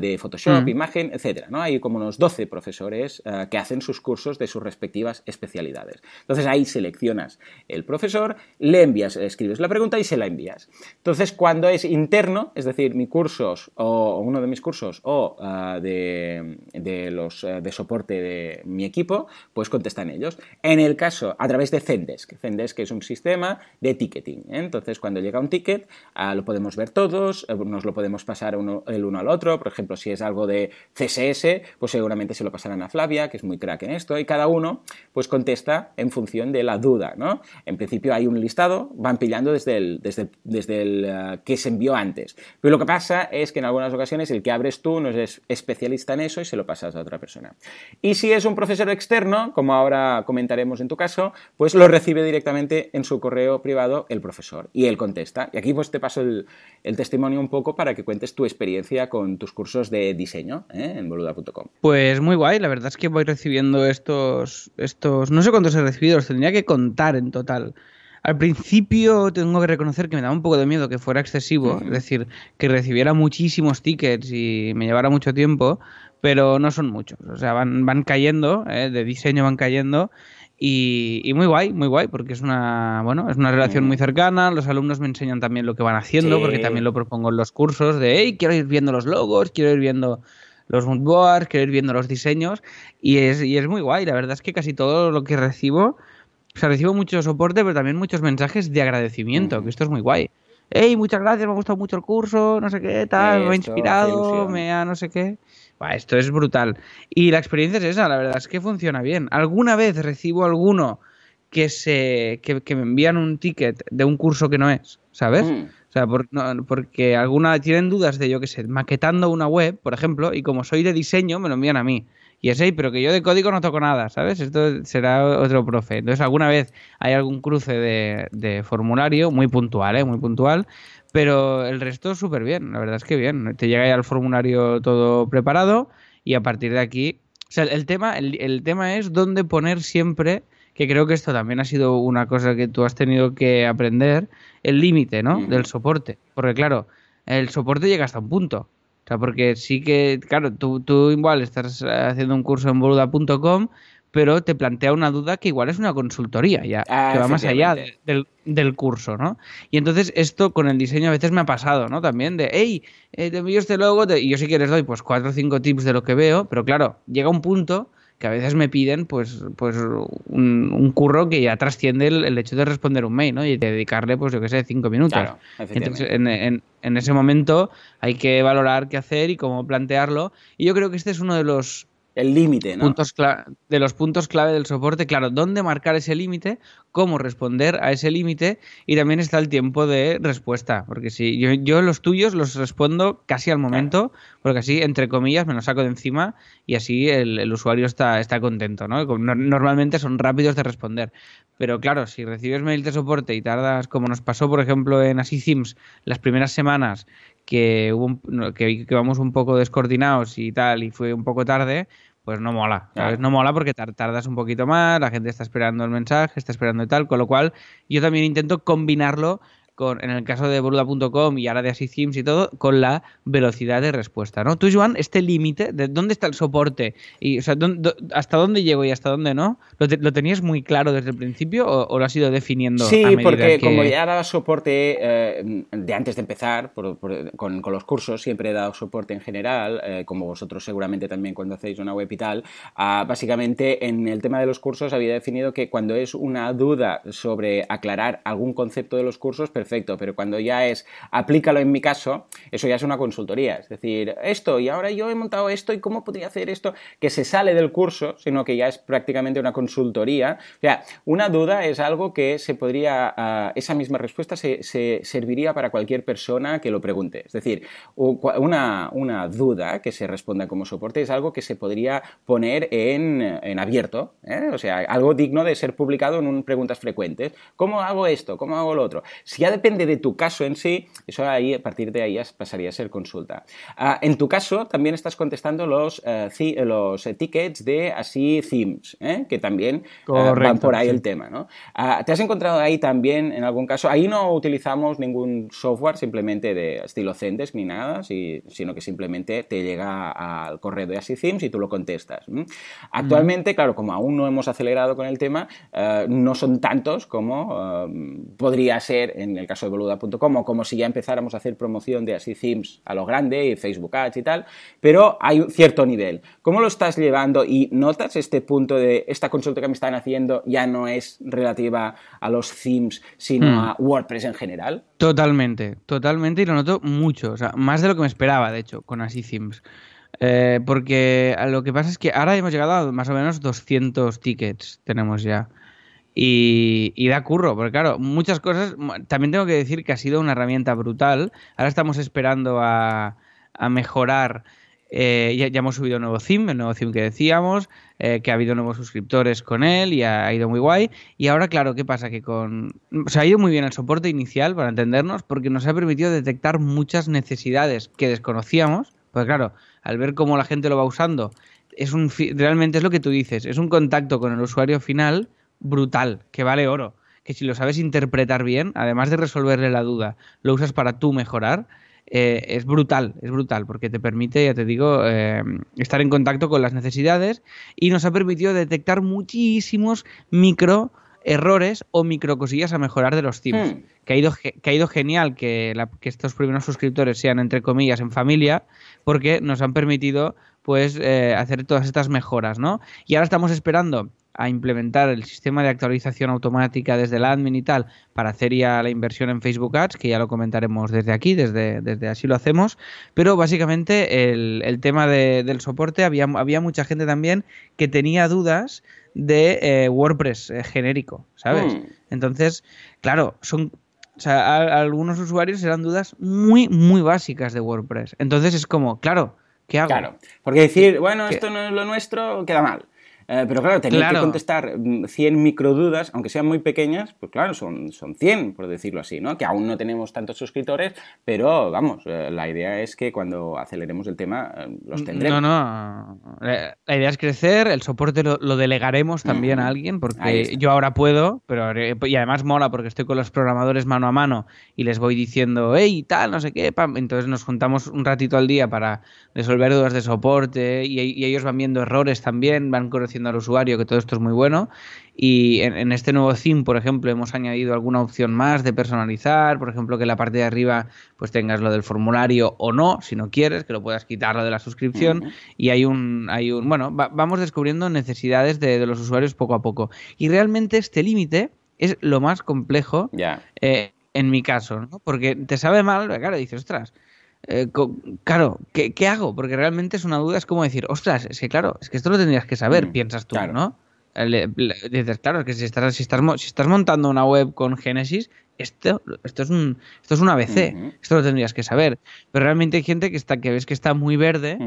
de Photoshop, Mm. imagen, etcétera, ¿no? Hay como unos 12 profesores que hacen sus cursos de sus respectivas especialidades. Entonces ahí seleccionas el profesor, le envías, escribes la pregunta y se la envías. Entonces cuando es interno, es decir, mi cursos o uno de mis cursos o ah, de, de los ah, de soporte de mi equipo, pues contestan ellos. En el caso, a través de Zendesk, Zendesk es un sistema de ticketing. ¿eh? Entonces cuando llega un ticket, ah, lo podemos ver todos, eh, nos lo podemos pasar uno- el uno al otro. Por ejemplo, si es algo de CSS, pues seguramente se lo pasarán a Flavia, que es muy crack en esto, y cada uno pues contesta en función de la duda, ¿no? En principio hay un listado, van pillando desde el, desde desde el eh, que se envió antes. Pero lo que pasa es que en algunas ocasiones el que abres tú no es especialista en eso y se lo pasas a otra persona. Y si es un profesor externo, como ahora comentaremos en tu caso, pues lo recibe directamente en su correo privado el profesor y él contesta. Y aquí pues te paso el, el testimonio un poco para que cuentes tu experiencia con tus cursos de diseño ¿eh? en boluda.com. Pues muy guay, la verdad es que voy recibiendo estos, estos, no sé cuántos he recibido, los tendría que contar en total. Al principio tengo que reconocer que me daba un poco de miedo que fuera excesivo, es decir, que recibiera muchísimos tickets y me llevara mucho tiempo, pero no son muchos, o sea, van, van cayendo, ¿eh? de diseño van cayendo y, muy guay, muy guay, porque es una, bueno, es una relación muy cercana. Los alumnos me enseñan también lo que van haciendo, porque también lo propongo en los cursos de, hey, quiero ir viendo los logos, quiero ir viendo los moodboards, quiero ir viendo los diseños. Y es, y es muy guay. La verdad es que casi todo lo que recibo, o sea, recibo mucho soporte, pero también muchos mensajes de agradecimiento, que esto es muy guay. Hey, muchas gracias, me ha gustado mucho el curso, no sé qué, tal, me ha inspirado, me ha no sé qué esto es brutal. Y la experiencia es esa, la verdad es que funciona bien. Alguna vez recibo alguno que se que, me envían un ticket de un curso que no es, ¿sabes? Mm. O sea, porque alguna tienen dudas de yo qué sé, maquetando una web, por ejemplo, y como soy de diseño, me lo envían a mí. Y es, ahí, pero que yo de código no toco nada, ¿sabes? Esto será otro profe. Entonces, alguna vez hay algún cruce de, de formulario, muy puntual, ¿eh? Muy puntual, pero el resto súper bien, la verdad es que bien. Te llega ya el formulario todo preparado y a partir de aquí... O sea, el tema, el, tema es dónde poner siempre, que creo que esto también ha sido una cosa que tú has tenido que aprender, el límite, ¿no? Del soporte. Porque claro, el soporte llega hasta un punto. O sea, porque sí que, claro, tú, tú igual estás haciendo un curso en boluda.com, pero te plantea una duda que igual es una consultoría ya, que va más allá del, curso, ¿no? Y entonces esto con el diseño a veces me ha pasado, ¿no? También de, hey, eh, te envío este logo, y yo sí que les doy pues cuatro o cinco tips de lo que veo, pero claro, llega un punto que a veces me piden pues, pues un, curro que ya trasciende el, hecho de responder un mail, ¿no? Y dedicarle, pues yo qué sé, cinco minutos. Entonces, en, en, en ese momento hay que valorar qué hacer y cómo plantearlo. Y yo creo que este es uno de los el límite, ¿no? de los puntos clave del soporte, claro, dónde marcar ese límite, cómo responder a ese límite y también está el tiempo de respuesta, porque si yo, yo los tuyos los respondo casi al momento, porque así, entre comillas, me los saco de encima y así el, usuario está, está contento, ¿no? Normalmente son rápidos de responder, pero claro, si recibes mail de soporte y tardas, como nos pasó, por ejemplo, en Así Sims, las primeras semanas que, hubo que, que vamos un poco descoordinados y tal, y fue un poco tarde, pues no mola. No mola porque tardas un poquito más, la gente está esperando el mensaje, está esperando y tal, con lo cual yo también intento combinarlo en el caso de boluda.com y ahora de Así y todo, con la velocidad de respuesta, ¿no? Tú, Joan, este límite, ¿de dónde está el soporte? Y, o sea, ¿hasta dónde llego y hasta dónde no? ¿Lo, tenías muy claro desde el principio o, lo has ido definiendo? Sí, porque como ya daba soporte eh, de antes de empezar, con, los cursos, siempre he dado soporte en general, eh, como vosotros seguramente también cuando hacéis una web y tal, básicamente en el tema de los cursos había definido que cuando es una duda sobre aclarar algún concepto de los cursos, perfecto, pero cuando ya es aplícalo en mi caso, eso ya es una consultoría. Es decir, esto y ahora yo he montado esto y cómo podría hacer esto, que se sale del curso, sino que ya es prácticamente una consultoría. O sea, una duda es algo que se podría, ah, esa misma respuesta se, serviría para cualquier persona que lo pregunte. Es decir, una, una, duda que se responda como soporte es algo que se podría poner en, en abierto, ¿eh? o sea, algo digno de ser publicado en un preguntas frecuentes. ¿Cómo hago esto? ¿Cómo hago lo otro? Si ya depende de tu caso en sí, eso ahí, a partir de ahí pasaría a ser consulta. Ah, en tu caso, también estás contestando los, eh, los tickets de así themes, ¿eh? que también eh, van por ahí el tema. ¿no? Ah, ¿Te has encontrado ahí también, en algún caso? Ahí no utilizamos ningún software simplemente de estilo Zendesk ni nada, sino que simplemente te llega al correo de así themes y tú lo contestas. Actualmente, claro, como aún no hemos acelerado con el tema, no son tantos como podría ser en el caso de boluda.com, o como si ya empezáramos a hacer promoción de así themes a lo grande y Facebook Ads y tal, pero hay un cierto nivel. ¿Cómo lo estás llevando y notas este punto de esta consulta que me están haciendo ya no es relativa a los themes, sino hmm. a WordPress en general? Totalmente, totalmente y lo noto mucho, o sea, más de lo que me esperaba, de hecho, con así themes. Eh, porque lo que pasa es que ahora hemos llegado a más o menos 200 tickets, tenemos ya. Y, da curro, porque claro, muchas cosas, también tengo que decir que ha sido una herramienta brutal. Ahora estamos esperando a, mejorar eh, ya, hemos subido un nuevo theme, el nuevo theme que decíamos, eh, que ha habido nuevos suscriptores con él y ha, ido muy guay. Y ahora, claro, ¿qué pasa? Que con. O sea, ha ido muy bien el soporte inicial, para entendernos, porque nos ha permitido detectar muchas necesidades que desconocíamos. Pues claro, al ver cómo la gente lo va usando, es un realmente es lo que tú dices, es un contacto con el usuario final brutal, que vale oro. Que si lo sabes interpretar bien, además de resolverle la duda, lo usas para tú mejorar eh, es brutal, es brutal, porque te permite, ya te digo, eh, estar en contacto con las necesidades y nos ha permitido detectar muchísimos micro errores o micro cosillas a mejorar de los themes. Hmm. Que, ha ido, que ha ido genial que, que estos primeros suscriptores sean, entre comillas, en familia, porque nos han permitido pues eh, hacer todas estas mejoras, ¿no? Y ahora estamos esperando a implementar el sistema de actualización automática desde el admin y tal para hacer ya la inversión en Facebook Ads, que ya lo comentaremos desde aquí, desde, desde así lo hacemos. Pero básicamente el, tema del soporte, había, había mucha gente también que tenía dudas de eh, WordPress eh, genérico, ¿sabes? Hmm. Entonces, claro, son o sea, algunos usuarios eran dudas muy, muy básicas de WordPress. Entonces es como, claro, ¿qué hago? Claro, porque decir, bueno, esto no es lo nuestro, queda mal. Eh, pero claro, tener que contestar 100 mm, microdudas, aunque sean muy pequeñas, pues claro, son, son 100, por decirlo así, ¿no? Que aún no tenemos tantos suscriptores, pero vamos, eh, la idea es que cuando aceleremos el tema eh, los tendremos. No, no, la idea es crecer, el soporte lo, delegaremos también a alguien, porque yo ahora puedo, pero y además mola porque estoy con los programadores mano a mano y les voy diciendo, hey, tal, no sé qué, entonces nos juntamos un ratito al día para resolver dudas de soporte y, y ellos van viendo errores también, van conociendo al usuario que todo esto es muy bueno. Y en, este nuevo theme, por ejemplo, hemos añadido alguna opción más de personalizar, por ejemplo, que en la parte de arriba pues tengas lo del formulario o no, si no quieres, que lo puedas quitar lo de la suscripción. Y hay un, hay un, bueno, vamos descubriendo necesidades de, los usuarios poco a poco. Y realmente este límite es lo más complejo eh, en mi caso, ¿no? Porque te sabe mal, claro, dices, ostras, eh, claro, ¿qué, hago? Porque realmente es una duda, es como decir, ostras, es que claro, es que esto lo tendrías que saber, mm, piensas tú, ¿no? dices, claro, es que si estás, si, estás, si estás montando una web con Genesis, esto, esto, es un, esto es un ABC, esto lo tendrías que saber. Pero realmente hay gente que está que ves que está muy verde.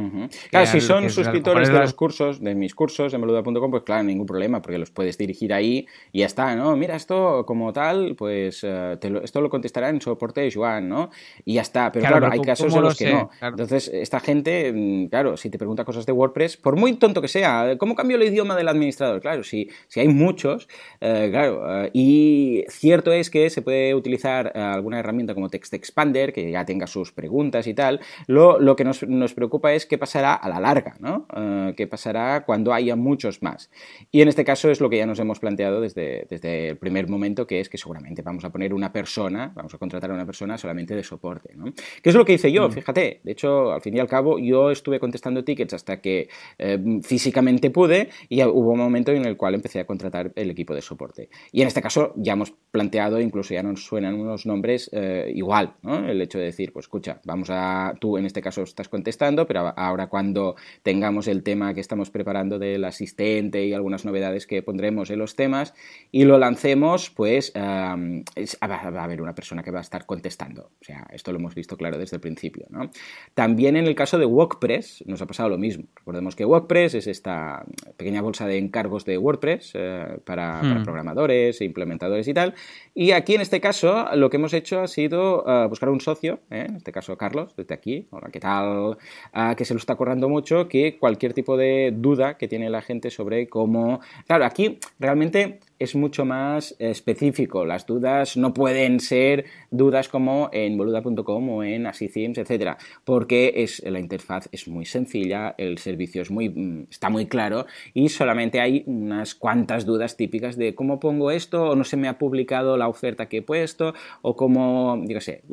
Claro, si son suscriptores de los cursos, de mis cursos, en meluda.com, pues claro, ningún problema, porque los puedes dirigir ahí y ya está, ¿no? Mira, esto como tal, pues eh, esto lo contestará en soporte de Joan, ¿no? Y ya está. Pero claro, hay casos en los que no. Entonces, esta gente, mm, claro, si te pregunta cosas de WordPress, por muy tonto que sea, ¿cómo cambio el idioma del administrador? Claro, si, si hay muchos, eh, claro, eh, y cierto es que se puede utilizar eh, alguna herramienta como Text Expander, que ya tenga sus preguntas y tal, lo, lo que nos, nos, preocupa es qué pasará a la larga, ¿no? Eh, qué pasará cuando haya muchos más. Y en este caso es lo que ya nos hemos planteado desde, desde el primer momento, que es que seguramente vamos a poner una persona, vamos a contratar a una persona solamente de soporte, ¿no? ¿Qué es lo que hice yo? Mm. Fíjate, de hecho, al fin y al cabo, yo estuve contestando tickets hasta que eh, físicamente pude y hubo un momento en el cual empecé a contratar el equipo de soporte. Y en este caso ya hemos planteado, incluso ya nos suenan unos nombres eh, igual, ¿no? El hecho de decir, pues escucha, vamos a, tú en este caso estás contestando, pero ahora cuando tengamos el tema que estamos preparando del asistente y algunas novedades que pondremos en los temas y lo lancemos, pues va a haber una persona que va a estar contestando. O sea, esto lo hemos visto claro desde el principio, ¿no? También en el caso de WordPress nos ha pasado lo mismo. Recordemos que WordPress es esta pequeña bolsa de encargos de WordPress eh, para, para hmm. programadores e implementadores y tal. Y aquí en este caso lo que hemos hecho ha sido eh, buscar un socio, ¿eh? en este caso Carlos, desde aquí, hola, ¿qué tal? Ah, que se lo está corriendo mucho, que cualquier tipo de duda que tiene la gente sobre cómo... Claro, aquí realmente es mucho más específico. Las dudas no pueden ser dudas como en boluda.com o en AsiThemes, etcétera, porque es, la interfaz es muy sencilla, el servicio es muy, mm, está muy claro y solamente hay unas cuantas dudas típicas de cómo pongo esto o no se me ha publicado la oferta que he puesto o cómo, digo sé,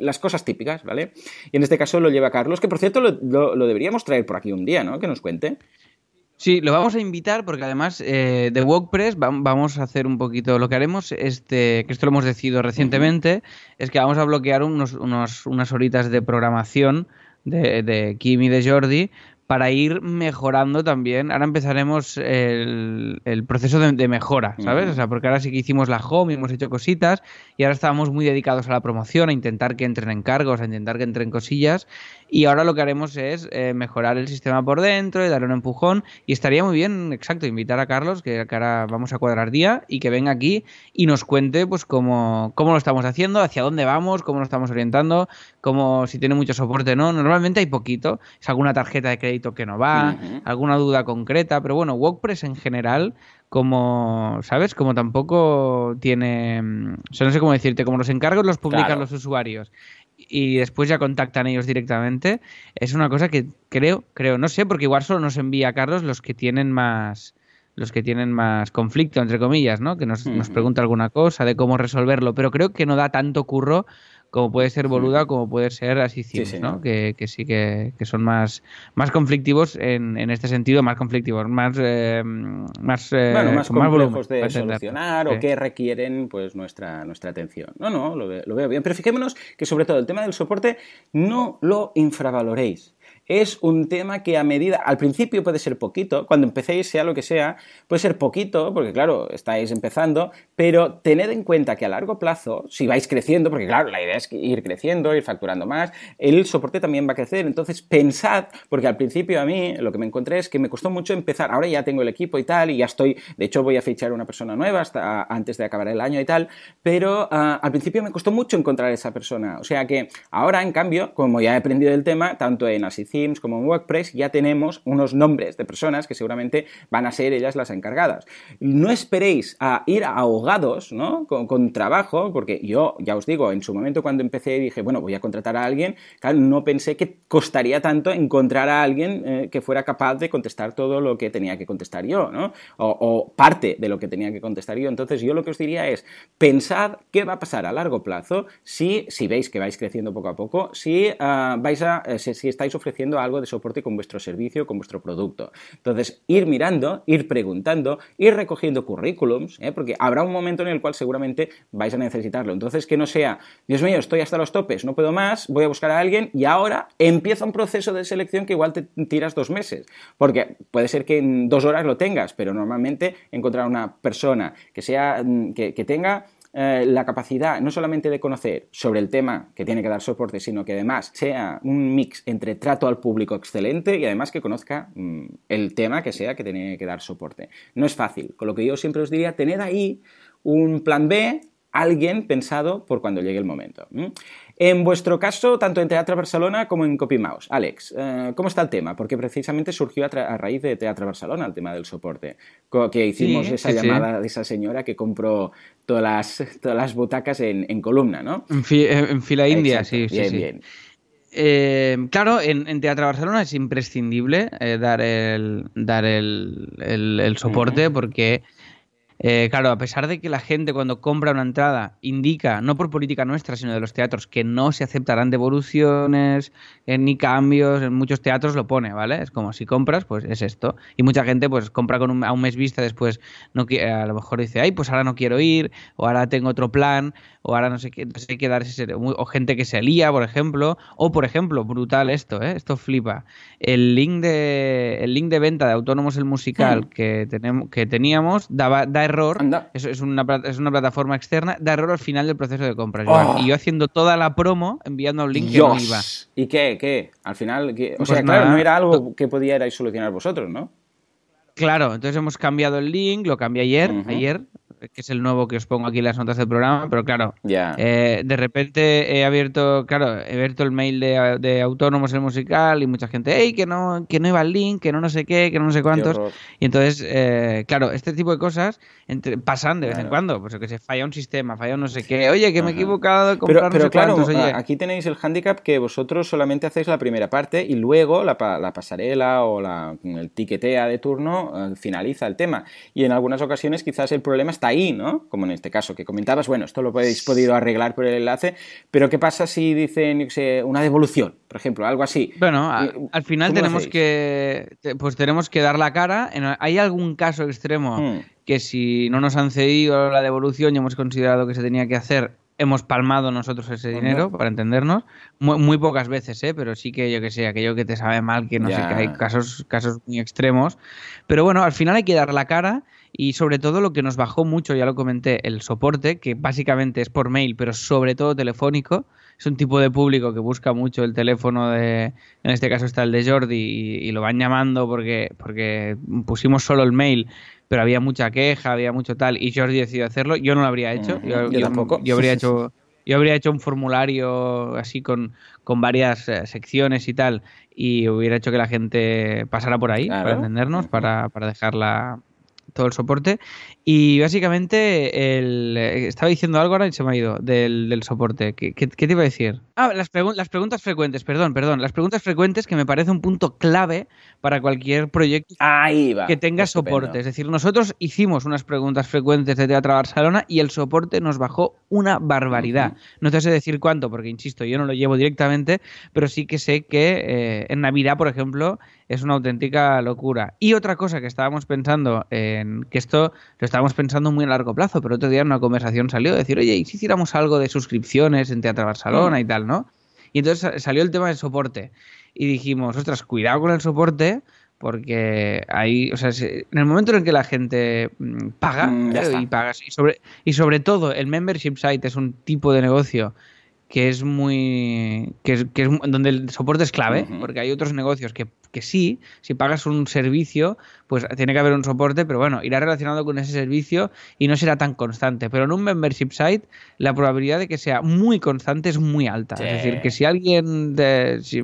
las cosas típicas, ¿vale? Y en este caso lo lleva Carlos, que por cierto lo, lo deberíamos traer por aquí un día, ¿no? Que nos cuente. Sí, lo vamos a invitar porque además eh, de WordPress vamos a hacer un poquito lo que haremos, este, que esto lo hemos decidido recientemente, es que vamos a bloquear unos, unos, unas horitas de programación de, de Kim y de Jordi para ir mejorando también. Ahora empezaremos el, proceso de, mejora, ¿sabes? O sea, porque ahora sí que hicimos la home y hemos hecho cositas y ahora estábamos muy dedicados a la promoción, a intentar que entren encargos, a intentar que entren cosillas y ahora lo que haremos es eh, mejorar el sistema por dentro y darle un empujón y estaría muy bien, exacto, invitar a Carlos, que, ahora vamos a cuadrar día y que venga aquí y nos cuente pues cómo, cómo lo estamos haciendo, hacia dónde vamos, cómo nos estamos orientando, cómo si tiene mucho soporte no. Normalmente hay poquito, es alguna tarjeta de crédito que no va, alguna duda concreta, pero bueno, WordPress en general, como, ¿sabes? Como tampoco tiene, mm, o sea, no sé cómo decirte, como los encargos los publican los usuarios y después ya contactan ellos directamente, es una cosa que creo, creo, no sé, porque igual solo nos envía Carlos los que tienen más los que tienen más conflicto, entre comillas, ¿no? Que nos, nos pregunta alguna cosa de cómo resolverlo, pero creo que no da tanto curro como puede ser Boluda, como puede ser así ¿no? Que, sí que, son más, más conflictivos en, en este sentido, más conflictivos, más eh, más, eh, bueno, más complejos de solucionar o que requieren pues nuestra, nuestra atención. No, no, lo lo veo bien. Pero fijémonos que sobre todo el tema del soporte no lo infravaloréis es un tema que a medida, al principio puede ser poquito, cuando empecéis, sea lo que sea, puede ser poquito, porque claro, estáis empezando, pero tened en cuenta que a largo plazo, si vais creciendo, porque claro, la idea es ir creciendo, ir facturando más, el soporte también va a crecer, entonces pensad, porque al principio a mí lo que me encontré es que me costó mucho empezar, ahora ya tengo el equipo y tal, y ya estoy, de hecho voy a fichar una persona nueva hasta antes de acabar el año y tal, pero ah, al principio me costó mucho encontrar esa persona, o sea que ahora en cambio, como ya he aprendido el tema, tanto en Como en WordPress ya tenemos unos nombres de personas que seguramente van a ser ellas las encargadas. No esperéis a ir ahogados ¿no? con, trabajo, porque yo ya os digo, en su momento cuando empecé dije, bueno, voy a contratar a alguien, no pensé que costaría tanto encontrar a alguien eh, que fuera capaz de contestar todo lo que tenía que contestar yo. O, parte de lo que tenía que contestar yo. Entonces yo lo que os diría es, pensad qué va a pasar a largo plazo si, si veis que vais creciendo poco a poco, si, ah, vais a, eh, si estáis ofreciendo algo de soporte con vuestro servicio, con vuestro producto. Entonces, ir mirando, ir preguntando, ir recogiendo currículums, ¿eh? porque habrá un momento en el cual seguramente vais a necesitarlo. Entonces, que no sea, Dios mío, estoy hasta los topes, no puedo más, voy a buscar a alguien y ahora empieza un proceso de selección que igual te tiras dos meses, porque puede ser que en dos horas lo tengas, pero normalmente encontrar una persona que sea mm, que tenga eh, la capacidad no solamente de conocer sobre el tema que tiene que dar soporte, sino que además sea un mix entre trato al público excelente y además que conozca mm, el tema que sea que tiene que dar soporte. No es fácil, con lo que yo siempre os diría, tener ahí un plan B, alguien pensado por cuando llegue el momento. En vuestro caso, tanto en Teatro Barcelona como en CopyMouse. Alex, eh, ¿cómo está el tema? Porque precisamente surgió a, raíz de Teatro Barcelona el tema del soporte. Que hicimos esa llamada de esa señora que compró todas las, todas las butacas en, columna, ¿no? En, fila india, sí, sí. Bien, eh, claro, en, Teatro Barcelona es imprescindible eh, dar el dar el, soporte porque eh, claro, a pesar de que la gente cuando compra una entrada indica, no por política nuestra, sino de los teatros, que no se aceptarán devoluciones eh, ni cambios, en muchos teatros lo pone, ¿vale? Es como si compras, pues es esto. Y mucha gente pues compra con a un mes vista, después no a lo mejor dice, ay, pues ahora no quiero ir, o ahora tengo otro plan, o ahora no sé qué, hay que darse, o gente que se lía, por ejemplo, o por ejemplo, brutal esto, ¿eh? Esto flipa. El link de, el link de venta de Autónomos el Musical que, tenemos, que teníamos daba, da error, es, es, una, es una plataforma externa, da error al final del proceso de compra. Oh. Y yo haciendo toda la promo, enviando un link que no iba. ¿Y qué? ¿Qué? Al final, o pues sea, claro, no era algo que podíais solucionar vosotros, ¿no? Claro, entonces hemos cambiado el link, lo cambié ayer, ayer, que es el nuevo que os pongo aquí en las notas del programa, pero claro, eh, de repente he abierto, claro, he abierto el mail de, de autónomos el musical y mucha gente, hey, que no, que no iba el link, que no no sé qué, que no, no sé cuántos. Y entonces, eh, claro, este tipo de cosas entre, pasan de vez en cuando, pues que se falla un sistema, falla un no sé qué, oye, que me he equivocado de comprar pero, no sé claro, cuántos, oye. aquí tenéis el handicap que vosotros solamente hacéis la primera parte y luego la, la pasarela o la, el tiquetea de turno eh, finaliza el tema. Y en algunas ocasiones quizás el problema está ahí, ¿no? Como en este caso que comentabas, bueno, esto lo habéis podido arreglar por el enlace, pero ¿qué pasa si dicen una devolución, por ejemplo, algo así? Bueno, al final tenemos que, pues tenemos que dar la cara. ¿Hay algún caso extremo hmm. que si no nos han cedido la devolución y hemos considerado que se tenía que hacer, hemos palmado nosotros ese dinero, para entendernos. Muy, pocas veces, ¿eh? Pero sí que yo que sé, aquello que te sabe mal, que no sé, que hay casos, casos muy extremos. Pero bueno, al final hay que dar la cara y sobre todo lo que nos bajó mucho, ya lo comenté, el soporte, que básicamente es por mail, pero sobre todo telefónico. Es un tipo de público que busca mucho el teléfono de, en este caso está el de Jordi, y, lo van llamando porque, porque pusimos solo el mail pero había mucha queja, había mucho tal, y Jordi decidió hacerlo. Yo no lo habría hecho. Yo, tampoco. Yo habría hecho. Yo habría hecho un formulario así con, con varias eh, secciones y tal, y hubiera hecho que la gente pasara por ahí para entendernos, para, para dejarla todo el soporte. Y básicamente el, eh, estaba diciendo algo ahora y se me ha ido del, soporte. ¿Qué, te iba a decir? Ah, las, las preguntas frecuentes, perdón, perdón. Las preguntas frecuentes que me parece un punto clave para cualquier proyecto que tenga soporte. Es decir, nosotros hicimos unas preguntas frecuentes de Teatro Barcelona y el soporte nos bajó una barbaridad. No te sé decir cuánto, porque insisto, yo no lo llevo directamente, pero sí que sé que eh, en Navidad, por ejemplo, es una auténtica locura. Y otra cosa que estábamos pensando en que esto lo estábamos pensando muy a largo plazo, pero otro día en una conversación salió de decir, oye, ¿y si hiciéramos algo de suscripciones en Teatro Barcelona y tal, no? Y entonces salió el tema del soporte. Y dijimos, ostras, cuidado con el soporte, porque ahí, o sea, en el momento en el que la gente mm, paga, mm, eh, y paga, y sobre, y sobre todo el membership site es un tipo de negocio que es muy. que es, que es donde el soporte es clave, porque hay otros negocios que, que, sí, si pagas un servicio, pues tiene que haber un soporte, pero bueno, irá relacionado con ese servicio y no será tan constante. Pero en un membership site, la probabilidad de que sea muy constante es muy alta. Es decir, que si alguien,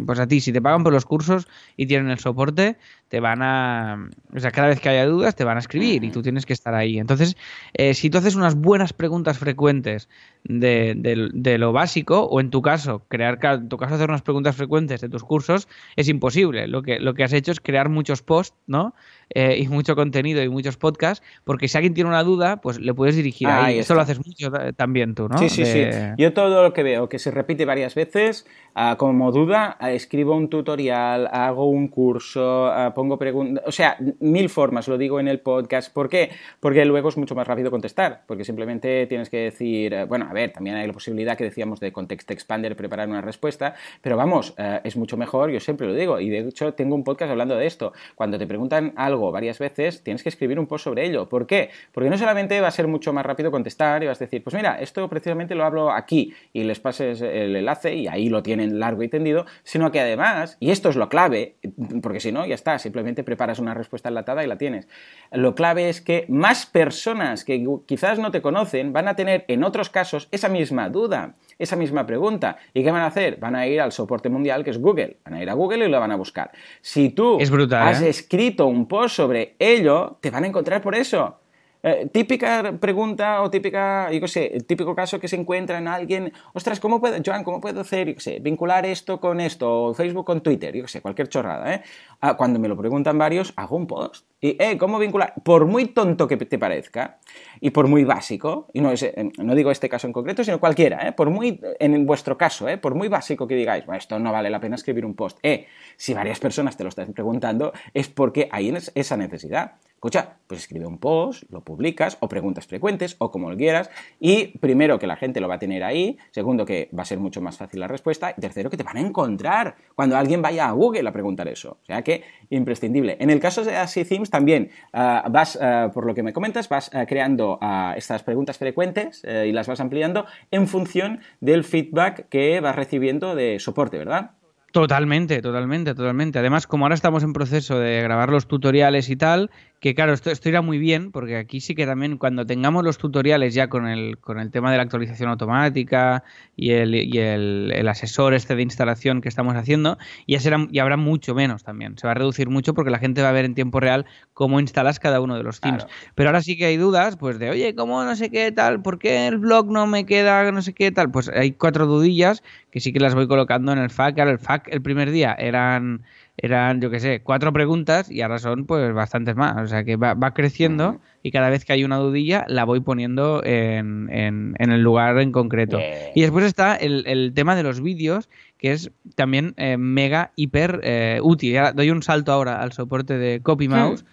pues a ti, si te pagan por los cursos y tienen el soporte, te van a. O sea, cada vez que haya dudas, te van a escribir y tú tienes que estar ahí. Entonces, eh, si tú haces unas buenas preguntas frecuentes de, de, lo básico, o en tu caso, crear, en tu caso, hacer unas preguntas frecuentes de tus cursos, es imposible. Lo que, lo que has hecho es crear muchos posts, ¿no? Eh, y mucho contenido y muchos podcasts, porque si alguien tiene una duda, pues le puedes dirigir ahí. Eso lo haces mucho también tú, ¿no? Sí, sí, sí. Yo todo lo que veo que se repite varias veces, ah, como duda, ah, escribo un tutorial, hago un curso, ah, pongo preguntas, o sea, mil formas, lo digo en el podcast. ¿Por qué? Porque luego es mucho más rápido contestar, porque simplemente tienes que decir, bueno, a ver, también hay la posibilidad que decíamos de Context Expander, preparar una respuesta, pero vamos, es mucho mejor, yo siempre lo digo, y de hecho tengo un podcast hablando de esto. Cuando te preguntan algo, varias veces, tienes que escribir un post sobre ello. ¿Por qué? Porque no solamente va a ser mucho más rápido contestar y vas a decir, pues mira, esto precisamente lo hablo aquí y les pases el enlace y ahí lo tienen largo y tendido, sino que además, y esto es lo clave, porque si no, ya está, simplemente preparas una respuesta enlatada y la tienes. Lo clave es que más personas que quizás no te conocen van a tener en otros casos esa misma duda, esa misma pregunta. ¿Y qué van a hacer? Van a ir al soporte mundial que es Google. Van a ir a Google y lo van a buscar. Si tú has ¿eh? escrito un post sobre ello, te van a encontrar por eso. Eh, típica pregunta o típica, yo sé, el típico caso que se encuentra en alguien, ostras, ¿cómo puedo, Joan, cómo puedo hacer, yo sé, vincular esto con esto, o Facebook con Twitter, yo sé, cualquier chorrada, ¿eh? Ah, cuando me lo preguntan varios, hago un post. Y, eh, ¿cómo vincular? Por muy tonto que te parezca, y por muy básico, y no, eh, no digo este caso en concreto, sino cualquiera, ¿eh? Por muy, en vuestro caso, ¿eh? Por muy básico que digáis, bueno, esto no vale la pena escribir un post, eh, si varias personas te lo están preguntando, es porque hay esa necesidad. Escucha, pues escribe un post, lo publicas, o preguntas frecuentes, o como lo quieras, y primero que la gente lo va a tener ahí, segundo que va a ser mucho más fácil la respuesta, y tercero que te van a encontrar cuando alguien vaya a Google a preguntar eso. O sea que, imprescindible. En el caso de Así Themes también ah, vas, ah, por lo que me comentas, vas ah, creando estas preguntas frecuentes eh, y las vas ampliando en función del feedback que vas recibiendo de soporte, ¿verdad? Totalmente, totalmente, totalmente. Además, como ahora estamos en proceso de grabar los tutoriales y tal, que claro, esto, esto, irá muy bien, porque aquí sí que también cuando tengamos los tutoriales ya con el, con el tema de la actualización automática y el, y el, el asesor este de instalación que estamos haciendo, ya, será, ya habrá mucho menos también. Se va a reducir mucho porque la gente va a ver en tiempo real cómo instalas cada uno de los themes. Pero ahora sí que hay dudas, pues de, oye, ¿cómo no sé qué tal? ¿Por qué el blog no me queda no sé qué tal? Pues hay cuatro dudillas que sí que las voy colocando en el FAQ. Ahora el FAQ el primer día eran eran, yo qué sé, cuatro preguntas y ahora son pues bastantes más. O sea que va, creciendo y cada vez que hay una dudilla la voy poniendo en, en, el lugar en concreto. Y después está el, tema de los vídeos, que es también eh, mega, hiper eh, útil. doy un salto ahora al soporte de CopyMouse.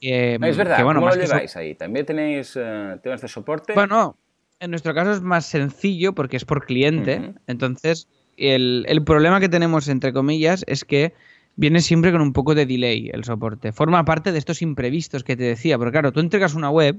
es verdad, ¿cómo lo lleváis ahí? ¿También tenéis temas de soporte? Bueno, en nuestro caso es más sencillo porque es por cliente. Entonces, el, el problema que tenemos, entre comillas, es que viene siempre con un poco de delay el soporte. Forma parte de estos imprevistos que te decía. Porque claro, tú entregas una web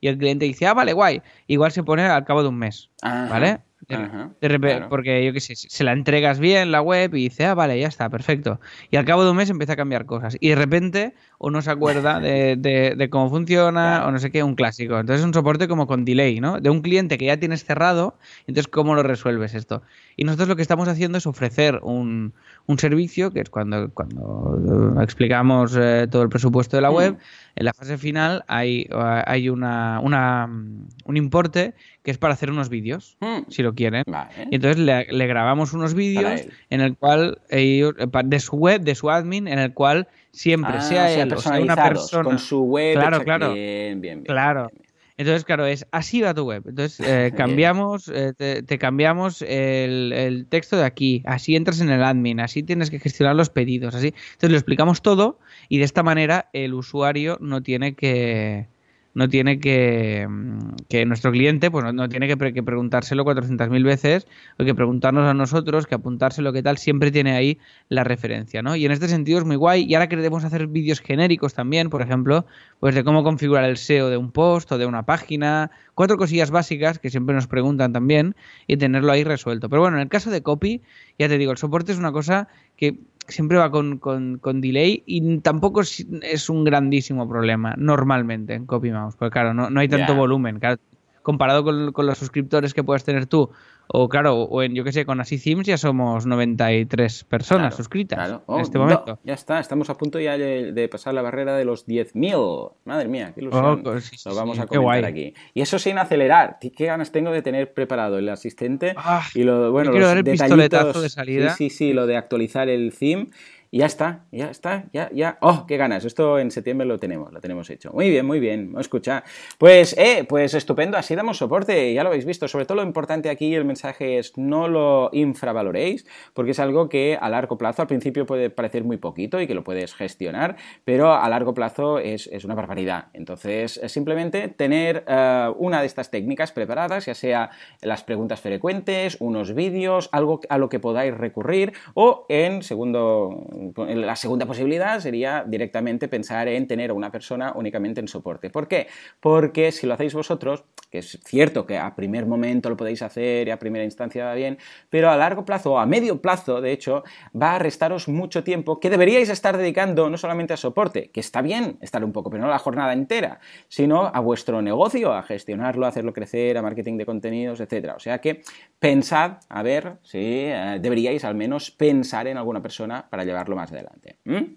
y el cliente dice, ah, vale, guay. Igual se pone al cabo de un mes. Ajá, ¿Vale? De, ajá, de claro. Porque yo qué sé, se la entregas bien la web y dice, ah, vale, ya está, perfecto. Y al cabo de un mes empieza a cambiar cosas. Y de repente uno se acuerda <laughs> de, de- de cómo funciona Claro. o no sé qué, un clásico. Entonces es un soporte como con delay, ¿no? De un cliente que ya tienes cerrado, entonces ¿cómo lo resuelves esto? Y nosotros lo que estamos haciendo es ofrecer un, un servicio, que es cuando, cuando eh, explicamos eh, todo el presupuesto de la web, en la fase final hay, hay una, una, mm, un importe que es para hacer unos vídeos, Mm. si lo quieren. Vale. Y entonces le, le grabamos unos vídeos en el cual ellos- eh, pa- de su web, de su admin, en el cual siempre Ah, sea él o sea una persona. con su web. Claro, claro. Bien, bien, bien. Claro. Entonces, claro, es así va tu web. Entonces, eh, <laughs> cambiamos, eh, te, te cambiamos el, el texto de aquí, así entras en el admin, así tienes que gestionar los pedidos, así. Entonces lo explicamos todo y de esta manera el usuario no tiene que no tiene que, mm, que nuestro cliente pues no, tiene que, que preguntárselo 400.000 veces o que preguntarnos a nosotros, que apuntárselo, qué tal, siempre tiene ahí la referencia, ¿no? Y en este sentido es muy guay. Y ahora queremos hacer vídeos genéricos también, por ejemplo, pues de cómo configurar el SEO de un post o de una página, cuatro cosillas básicas que siempre nos preguntan también y tenerlo ahí resuelto. Pero bueno, en el caso de copy, ya te digo, el soporte es una cosa que siempre va con, con- con delay y tampoco es, es un grandísimo problema normalmente en CopyMouse, porque claro, no, no hay tanto volumen. Claro, comparado con, con los suscriptores que puedas tener tú, o claro, o en yo que sé, con Así Themes ya somos 93 personas Claro, suscritas claro. en Oh, este no, momento. ya está, estamos a punto ya de, de pasar la barrera de los 10.000. Madre mía, qué ilusión. Oh, pues sí, sí, Lo vamos sí, a qué comentar aquí. Y eso sin acelerar. Qué ganas tengo de tener preparado el asistente Ah, y lo bueno, los dar el pistoletazo de salida. Sí, sí, sí, lo de actualizar el theme. Ya está, ya está, ya, ya. ¡Oh, qué ganas! Esto en septiembre lo tenemos, lo tenemos hecho. Muy bien, muy bien, escucha. Pues, eh, pues estupendo, así damos soporte, ya lo habéis visto. Sobre todo lo importante aquí, el mensaje es no lo infravaloréis, porque es algo que a largo plazo, al principio puede parecer muy poquito y que lo puedes gestionar, pero a largo plazo es, es una barbaridad. Entonces, es simplemente tener eh, una de estas técnicas preparadas, ya sea las preguntas frecuentes, unos vídeos, algo a lo que podáis recurrir, o en segundo, la segunda posibilidad sería directamente pensar en tener a una persona únicamente en soporte. ¿Por qué? Porque si lo hacéis vosotros, que es cierto que a primer momento lo podéis hacer y a primera instancia va bien, pero a largo plazo o a medio plazo, de hecho, va a restaros mucho tiempo que deberíais estar dedicando no solamente a soporte, que está bien estar un poco, pero no la jornada entera, sino a vuestro negocio, a gestionarlo, a hacerlo crecer, a marketing de contenidos, etcétera. O sea que pensad, a ver si eh, deberíais al menos pensar en alguna persona para llevarlo más adelante. ¿Mm?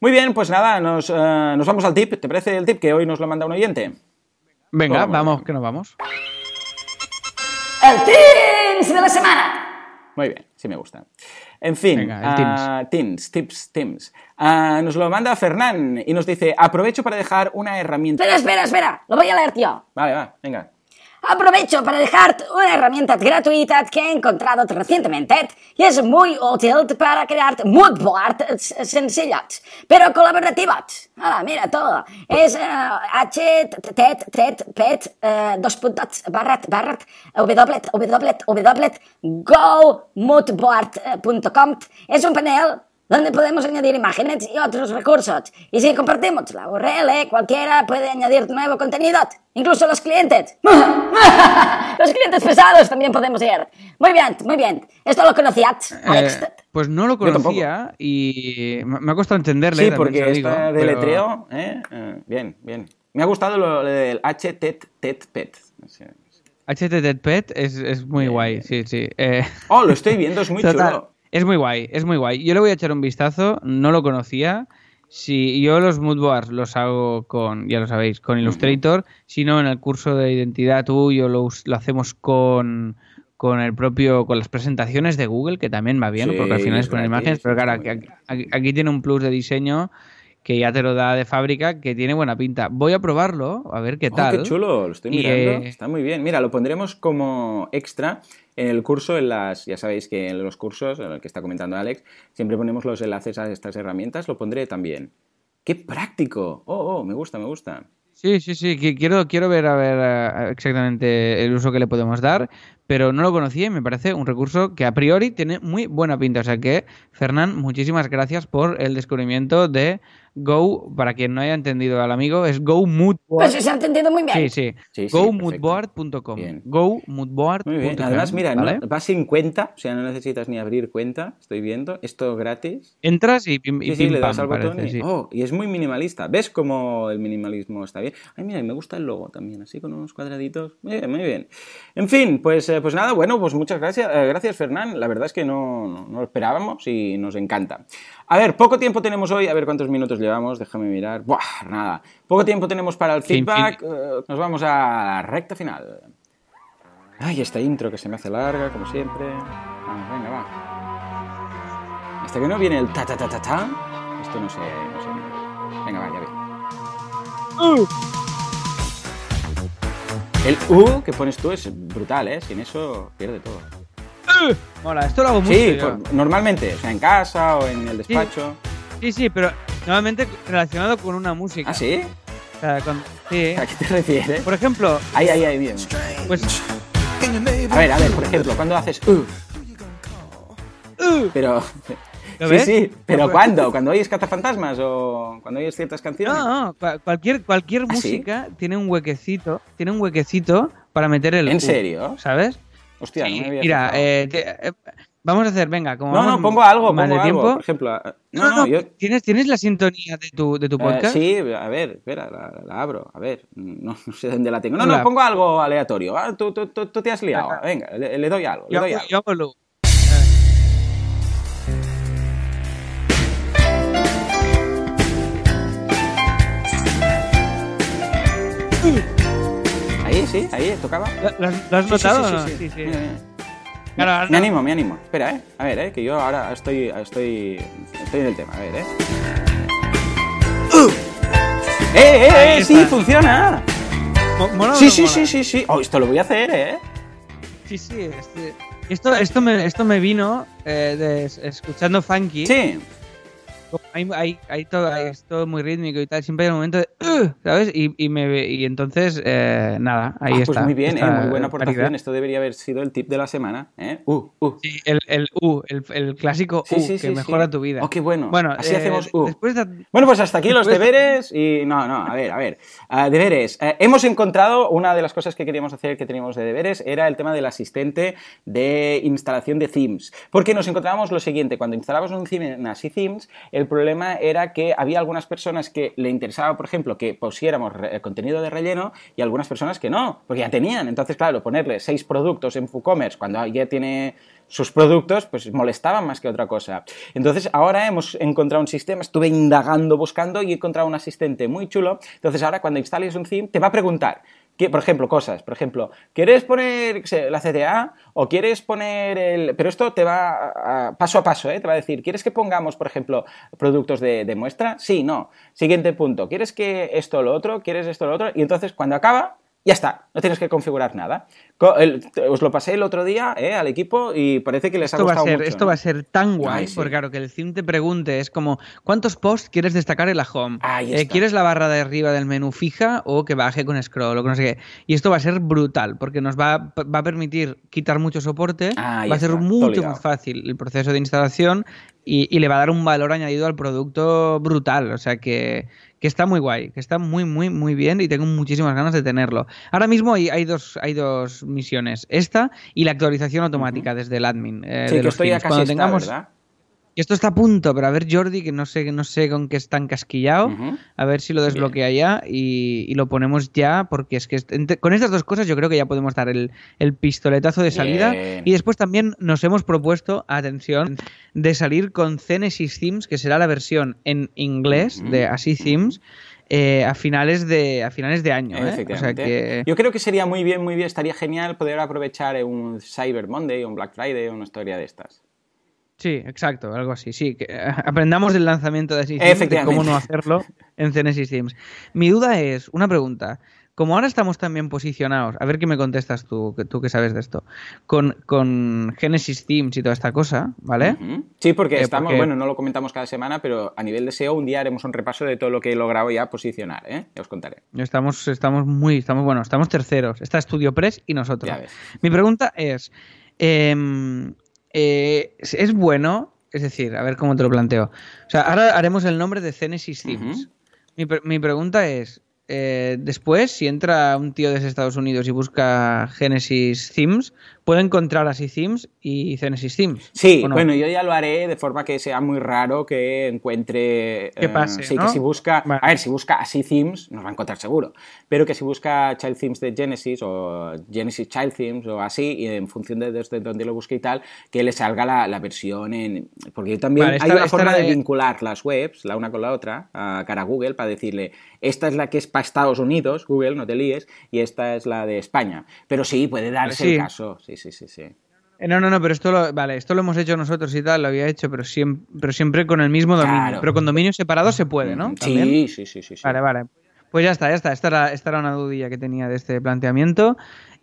Muy bien, pues nada, nos, eh, nos vamos al tip. ¿Te parece el tip que hoy nos lo manda un oyente? Venga, Vamos. vamos, que nos vamos. El Teams de la semana. Muy bien, sí me gusta. En fin, Venga, el ah, Teams, tips, Teams. Ah, nos lo manda Fernán y nos dice, aprovecho para dejar una herramienta... Espera, espera, espera. Lo voy a leer, tío. Vale, va, venga. Aprovecho para dejar una herramienta gratuita que he encontrado recientemente y es muy útil para crear mood boards sencillos, pero colaborativos. Ah, mira todo. Es eh, http eh, www.gomoodboard.com es un panel donde podemos añadir imágenes y otros recursos. Y si compartimos la URL, cualquiera puede añadir nuevo contenido, incluso los clientes. <laughs> los clientes pesados también podemos ir. Muy bien, muy bien. ¿Esto lo conocías, Alex? Eh, pues no lo conocía y me ha costado entenderle. Sí, porque lo digo, está de pero- letreo. ¿eh? Eh, bien, bien. Me ha gustado lo, del HTTPET. No sé. HTTPet es, es muy guay, sí, sí. Eh, Oh, lo estoy viendo, es muy total, chulo. Es muy guay, es muy guay. Yo le voy a echar un vistazo, no lo conocía. Si yo los moodboards los hago con, ya lo sabéis, con Illustrator, si no en el curso de identidad tuyo lo, lo hacemos con, con el propio, con las presentaciones de Google, que también va bien, Sí, porque al final es poner gratis, imágenes, pero claro, aquí tiene un plus de diseño que ya te lo da de fábrica, que tiene buena pinta. Voy a probarlo, a ver qué Oh, tal. qué chulo, lo estoy Y, mirando. eh, Está muy bien. Mira, lo pondremos como extra en el curso, en las, ya sabéis que en los cursos, en el que está comentando Alex, siempre ponemos los enlaces a estas herramientas, lo pondré también. ¡Qué práctico! Oh, oh, me gusta, me gusta. Sí, sí, sí, quiero, quiero ver a ver exactamente el uso que le podemos dar, pero no lo conocía y me parece un recurso que a priori tiene muy buena pinta. O sea que, Fernán, muchísimas gracias por el descubrimiento de Go, para quien no haya entendido al amigo, es Go Moodboard. Pues se ha entendido muy bien. Sí, sí. Sí, sí, GoMoodboard.com. GoMoodboard.com. Además, mira, ¿no? ¿vale? va sin cuenta, o sea, no necesitas ni abrir cuenta, estoy viendo, esto gratis. Entras y pim, y Sí, sí, pim le das pam, al botón parece, y, sí. oh, y es muy minimalista. ¿Ves cómo el minimalismo está bien? Ay, mira, y me gusta el logo también, así con unos cuadraditos. Muy bien, muy bien. En fin, pues, eh, pues nada, bueno, pues muchas gracias, eh, gracias Fernán. La verdad es que no, no, no lo esperábamos y nos encanta. A ver, poco tiempo tenemos hoy, a ver cuántos minutos llevamos, déjame mirar. Buah, nada. Poco tiempo tenemos para el feedback. eh, nos vamos a la recta final. Ay, esta intro que se me hace larga, como siempre. Vamos, venga, va. Hasta que no viene el ta ta ta ta ta. Esto no sé, no sé. Venga, va, ya ve. El U que pones tú es brutal, ¿eh? Sin eso pierde todo. Mola, esto lo hago mucho. Sí, normalmente, o sea, en casa o en el despacho. Sí, sí, pero normalmente relacionado con una música. ¿Ah, sí? O sea, con- sí. ¿A qué te refieres? Por ejemplo, Ahí, ahí, ahí, bien. pues. A ver, a ver, por ejemplo, cuando haces U, ¡uh! pero... ¿Lo Sí, ves? sí, pero Pues- ¿cuándo? ¿Cuando oyes cazafantasmas o cuando oyes ciertas canciones? No, no, cua- cualquier, cualquier ¿Ah, sí? música tiene un huequecito, tiene un huequecito para meter el. ¿En U, serio? ¿Sabes? Hostia, no Sí, me había Mira, eh, te- eh, vamos a hacer, venga, como No, no, pongo algo, más pongo de algo. tiempo. Por ejemplo, ah, No, no, no, no, yo... ¿tienes, ¿tienes la sintonía de tu, de tu eh, podcast? sí, a ver, espera, la, la abro, a ver, no, <laughs> no sé dónde la tengo. No, no, pongo algo aleatorio. Ah, tú, tú, tú, tú te has liado. Venga. Venga, le, le doy algo, le Yo, doy algo. yo Ahí, sí, ahí, tocaba. ¿Lo, has, notado sí, sí, sí, sí. Sí, sí. Mira, mira. Claro, Me animo, me animo. Espera, eh. A ver, eh, que yo ahora estoy, estoy, estoy en el tema. A ver, eh. ¡Uh! ¡Eh, eh, eh! ¡Sí, funciona! Mo- ¿mola Sí, no sí, mola? sí, sí, sí. Oh, esto lo voy a hacer, eh. Sí, sí. este- esto, esto, me, esto me vino eh, de, escuchando funky. Sí. Hay, hay, hay todo, hay- es todo muy rítmico y tal. Siempre hay un momento de. ¿Sabes? Y, y, me, y entonces, eh, nada, ahí Ah, está. pues muy bien, eh. esta Muy buena aportación. Esto debería haber sido el tip de la semana, eh. Uh, uh. Sí, el, el U, el, el clásico Sí, U, sí, que mejora tu vida. Oh, qué bueno. Bueno, Así eh, hacemos U. De, Bueno, pues hasta aquí los deberes y... No, no, a ver, a ver. Deberes. Eh, hemos encontrado una de las cosas que queríamos hacer que teníamos de deberes era el tema del asistente de instalación de themes. Porque nos encontrábamos lo siguiente, cuando instalabas un theme en Así Themes, el problema era que había algunas personas que le interesaba, por ejemplo, que pusiéramos re- contenido de relleno y algunas personas que no, porque ya tenían. Entonces, claro, ponerle seis productos en WooCommerce cuando ya tiene sus productos, pues molestaban más que otra cosa. Entonces, ahora hemos encontrado un sistema, estuve indagando, buscando y he encontrado un asistente muy chulo. Entonces, ahora cuando instales un theme, te va a preguntar, que, por ejemplo, cosas, por ejemplo, ¿quieres poner la CTA o quieres poner el... Pero esto te va a- paso a paso, ¿eh? Te va a decir, ¿quieres que pongamos, por ejemplo, productos de, de muestra? Sí, no. Siguiente punto, ¿quieres que esto o lo otro? ¿Quieres esto o lo otro? Y entonces, cuando acaba, ya está, no tienes que configurar nada. Os lo pasé el otro día ¿eh? al equipo y parece que les ha esto, va a gustado ser, mucho. esto ¿no? va a ser tan guay, Ay, sí. porque claro, que el theme te pregunte es como, ¿cuántos posts quieres destacar en la home? Eh. ¿Quieres la barra de arriba del menú fija o que baje con scroll o que no sé qué? Y esto va a ser brutal, porque nos va, va a permitir quitar mucho soporte, va a ser está, mucho más fácil el proceso de instalación y, y le va a dar un valor añadido al producto brutal. O sea que, que está muy guay, que está muy, muy, muy bien y tengo muchísimas ganas de tenerlo. Ahora mismo hay, hay, dos, hay dos misiones, esta y la actualización automática desde el admin. eh, Sí, de que los esto ya casi Cuando está, tengamos, ¿verdad? Y esto está a punto, pero a ver Jordi, que no sé, no sé con qué está encasquillado, Ujú. a ver si lo desbloquea ya y, y lo ponemos ya, porque es que entre- con estas dos cosas yo creo que ya podemos dar el, el pistoletazo de salida. Bien. Y después también nos hemos propuesto, atención, de salir con Genesis Themes, que será la versión en inglés de Así Themes. eh, a finales de a finales de año, ¿eh? O sea Efectivamente. que Yo creo que sería muy bien, muy bien, estaría genial poder aprovechar un Cyber Monday, un Black Friday, una historia de estas. Sí, exacto, algo así. Sí, que eh, <laughs> aprendamos del lanzamiento de Efectivamente. cómo no hacerlo en Genesis Themes. Mi duda es, una pregunta. como ahora estamos tan bien posicionados, a ver qué me contestas tú, que tú que sabes de esto, con, con Genesis Themes y toda esta cosa, ¿vale? Sí, porque Eh, estamos, porque- bueno, no lo comentamos cada semana, pero a nivel de SEO un día haremos un repaso de todo lo que he logrado ya posicionar, ¿eh? Ya os contaré. Estamos, estamos muy, estamos, bueno, estamos terceros. Está Studio Press y nosotros. Ya ves. Mi pregunta es, em, eh, ¿es bueno? Es decir, a ver cómo te lo planteo. O sea, ahora haremos el nombre de Genesis Themes. Ujú. mi, pre- mi pregunta es, eh, después, si entra un tío desde Estados Unidos y busca Genesis Themes, ¿puede encontrar así Themes y Genesis Themes? Sí, bueno, yo ya lo haré de forma que sea muy raro que encuentre. Que eh, pase, sí, ¿no? que si busca. Vale. A ver, si busca así themes, nos va a encontrar seguro. Pero que si busca Child Themes de Genesis o Genesis Child Themes o así, y en función de desde donde lo busque y tal, que le salga la, la versión en. Porque yo también. Vale, esta- hay una forma de de- vincular las webs, la una con la otra, a cara a Google, para decirle, esta es la que es para Estados Unidos, Google, no te líes, y esta es la de España. Pero sí, puede darse Sí. el caso. Sí, sí, sí, sí. Eh, No, no, no, pero esto lo, vale, esto lo hemos hecho nosotros y tal, lo había hecho, pero siempre, pero siempre con el mismo dominio. Claro. Pero con dominios separados se puede, ¿no? Sí, sí, sí, sí. sí. Vale, vale. Pues ya está, ya está. Esta era, esta era una dudilla que tenía de este planteamiento.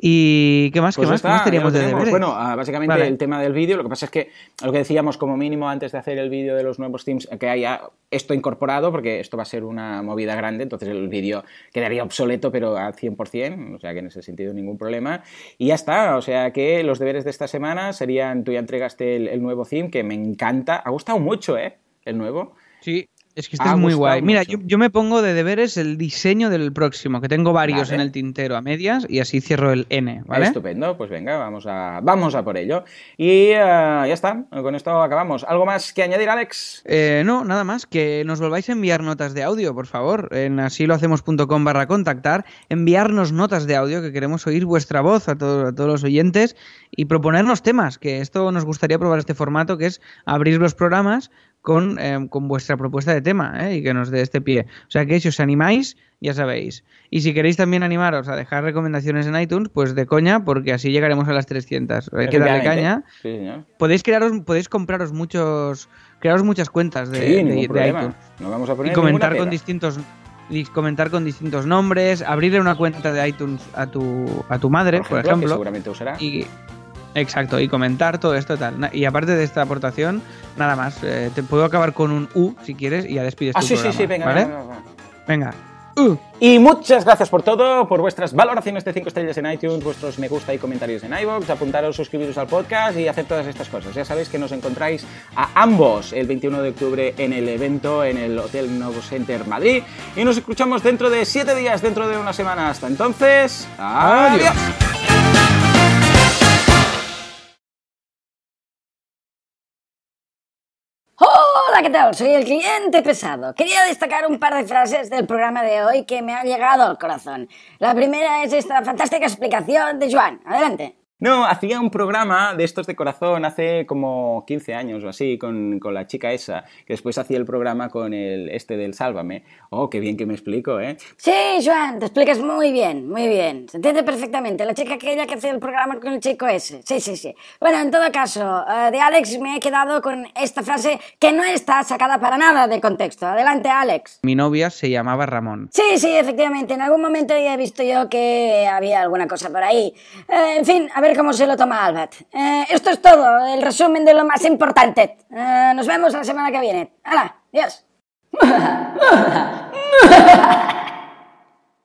¿Y qué más? Pues ¿Qué más? ya ¿Qué más está, teníamos de deberes? Bueno, ah, básicamente Vale. el tema del vídeo, lo que pasa es que lo que decíamos como mínimo antes de hacer el vídeo de los nuevos teams, que haya esto incorporado, porque esto va a ser una movida grande, entonces el vídeo quedaría obsoleto, pero al 100%, o sea que en ese sentido ningún problema. Y ya está, o sea que los deberes de esta semana serían, tú ya entregaste el, el nuevo theme, que me encanta, ha gustado mucho, ¿eh? El nuevo. Sí, es que Ha es muy guay. Mira, yo, yo me pongo de deberes el diseño del próximo, que tengo varios Vale. en el tintero a medias y así cierro el N, ¿vale? Estupendo, pues venga, vamos a, vamos a por ello. Y eh, ya está, con esto acabamos. ¿Algo más que añadir, Alex? Eh, no, nada más, que nos volváis a enviar notas de audio, por favor, en asilohacemos.com barra contactar, enviarnos notas de audio, que queremos oír vuestra voz a, todo- a todos los oyentes y proponernos temas, que esto nos gustaría probar este formato, que es abrir los programas con, eh, con vuestra propuesta de tema ¿eh? y que nos dé este pie. O sea que si os animáis, ya sabéis. Y si queréis también animaros a dejar recomendaciones en iTunes, pues de coña, porque así llegaremos a las 300. Hay que darle caña Sí, señor. podéis crearos, podéis compraros muchos, crearos muchas cuentas de, Sí, de- ningún de problema. iTunes No vamos a y comentar con distintos y comentar con distintos nombres, abrirle una cuenta de iTunes a tu a tu madre, por ejemplo, seguramente usará. y exacto y comentar todo esto tal. Y aparte de esta aportación, nada más. eh, te puedo acabar con un U si quieres y ya despides Ah, tu sí, sí, programa, sí, venga, ¿vale? venga, venga, venga. Venga. Uh. Y muchas gracias por todo, por vuestras valoraciones de 5 estrellas en iTunes, vuestros me gusta y comentarios en iVoox, apuntaros, suscribiros al podcast y hacer todas estas cosas. Ya sabéis que nos encontráis a ambos el 21 de octubre en el evento en el Hotel Novo Center Madrid y nos escuchamos dentro de 7 días, dentro de una semana. Hasta entonces, adiós. ¿Qué tal? Soy el cliente pesado. Quería destacar un par de frases del programa de hoy que me han llegado al corazón. La primera es esta fantástica explicación de Joan. Adelante. No, hacía un programa de estos de corazón hace como 15 años o así con, con la chica esa, que después hacía el programa con el este del Sálvame. Oh, qué bien que me explico, ¿eh? Sí, Joan, te explicas muy bien, muy bien. Se entiende perfectamente. La chica aquella que hace el programa con el chico ese. Sí, sí, sí. Bueno, en todo caso, eh, de Alex me he quedado con esta frase que no está sacada para nada de contexto. Adelante, Alex. Mi novia se llamaba Ramón. Sí, sí, efectivamente. En algún momento ya he visto yo que había alguna cosa por ahí. Eh, en fin, a ver cómo se lo toma Albert. Eh, esto es todo, el resumen de lo más importante. Eh, nos vemos la semana que viene. ¡Hala! ¡Adiós! <laughs>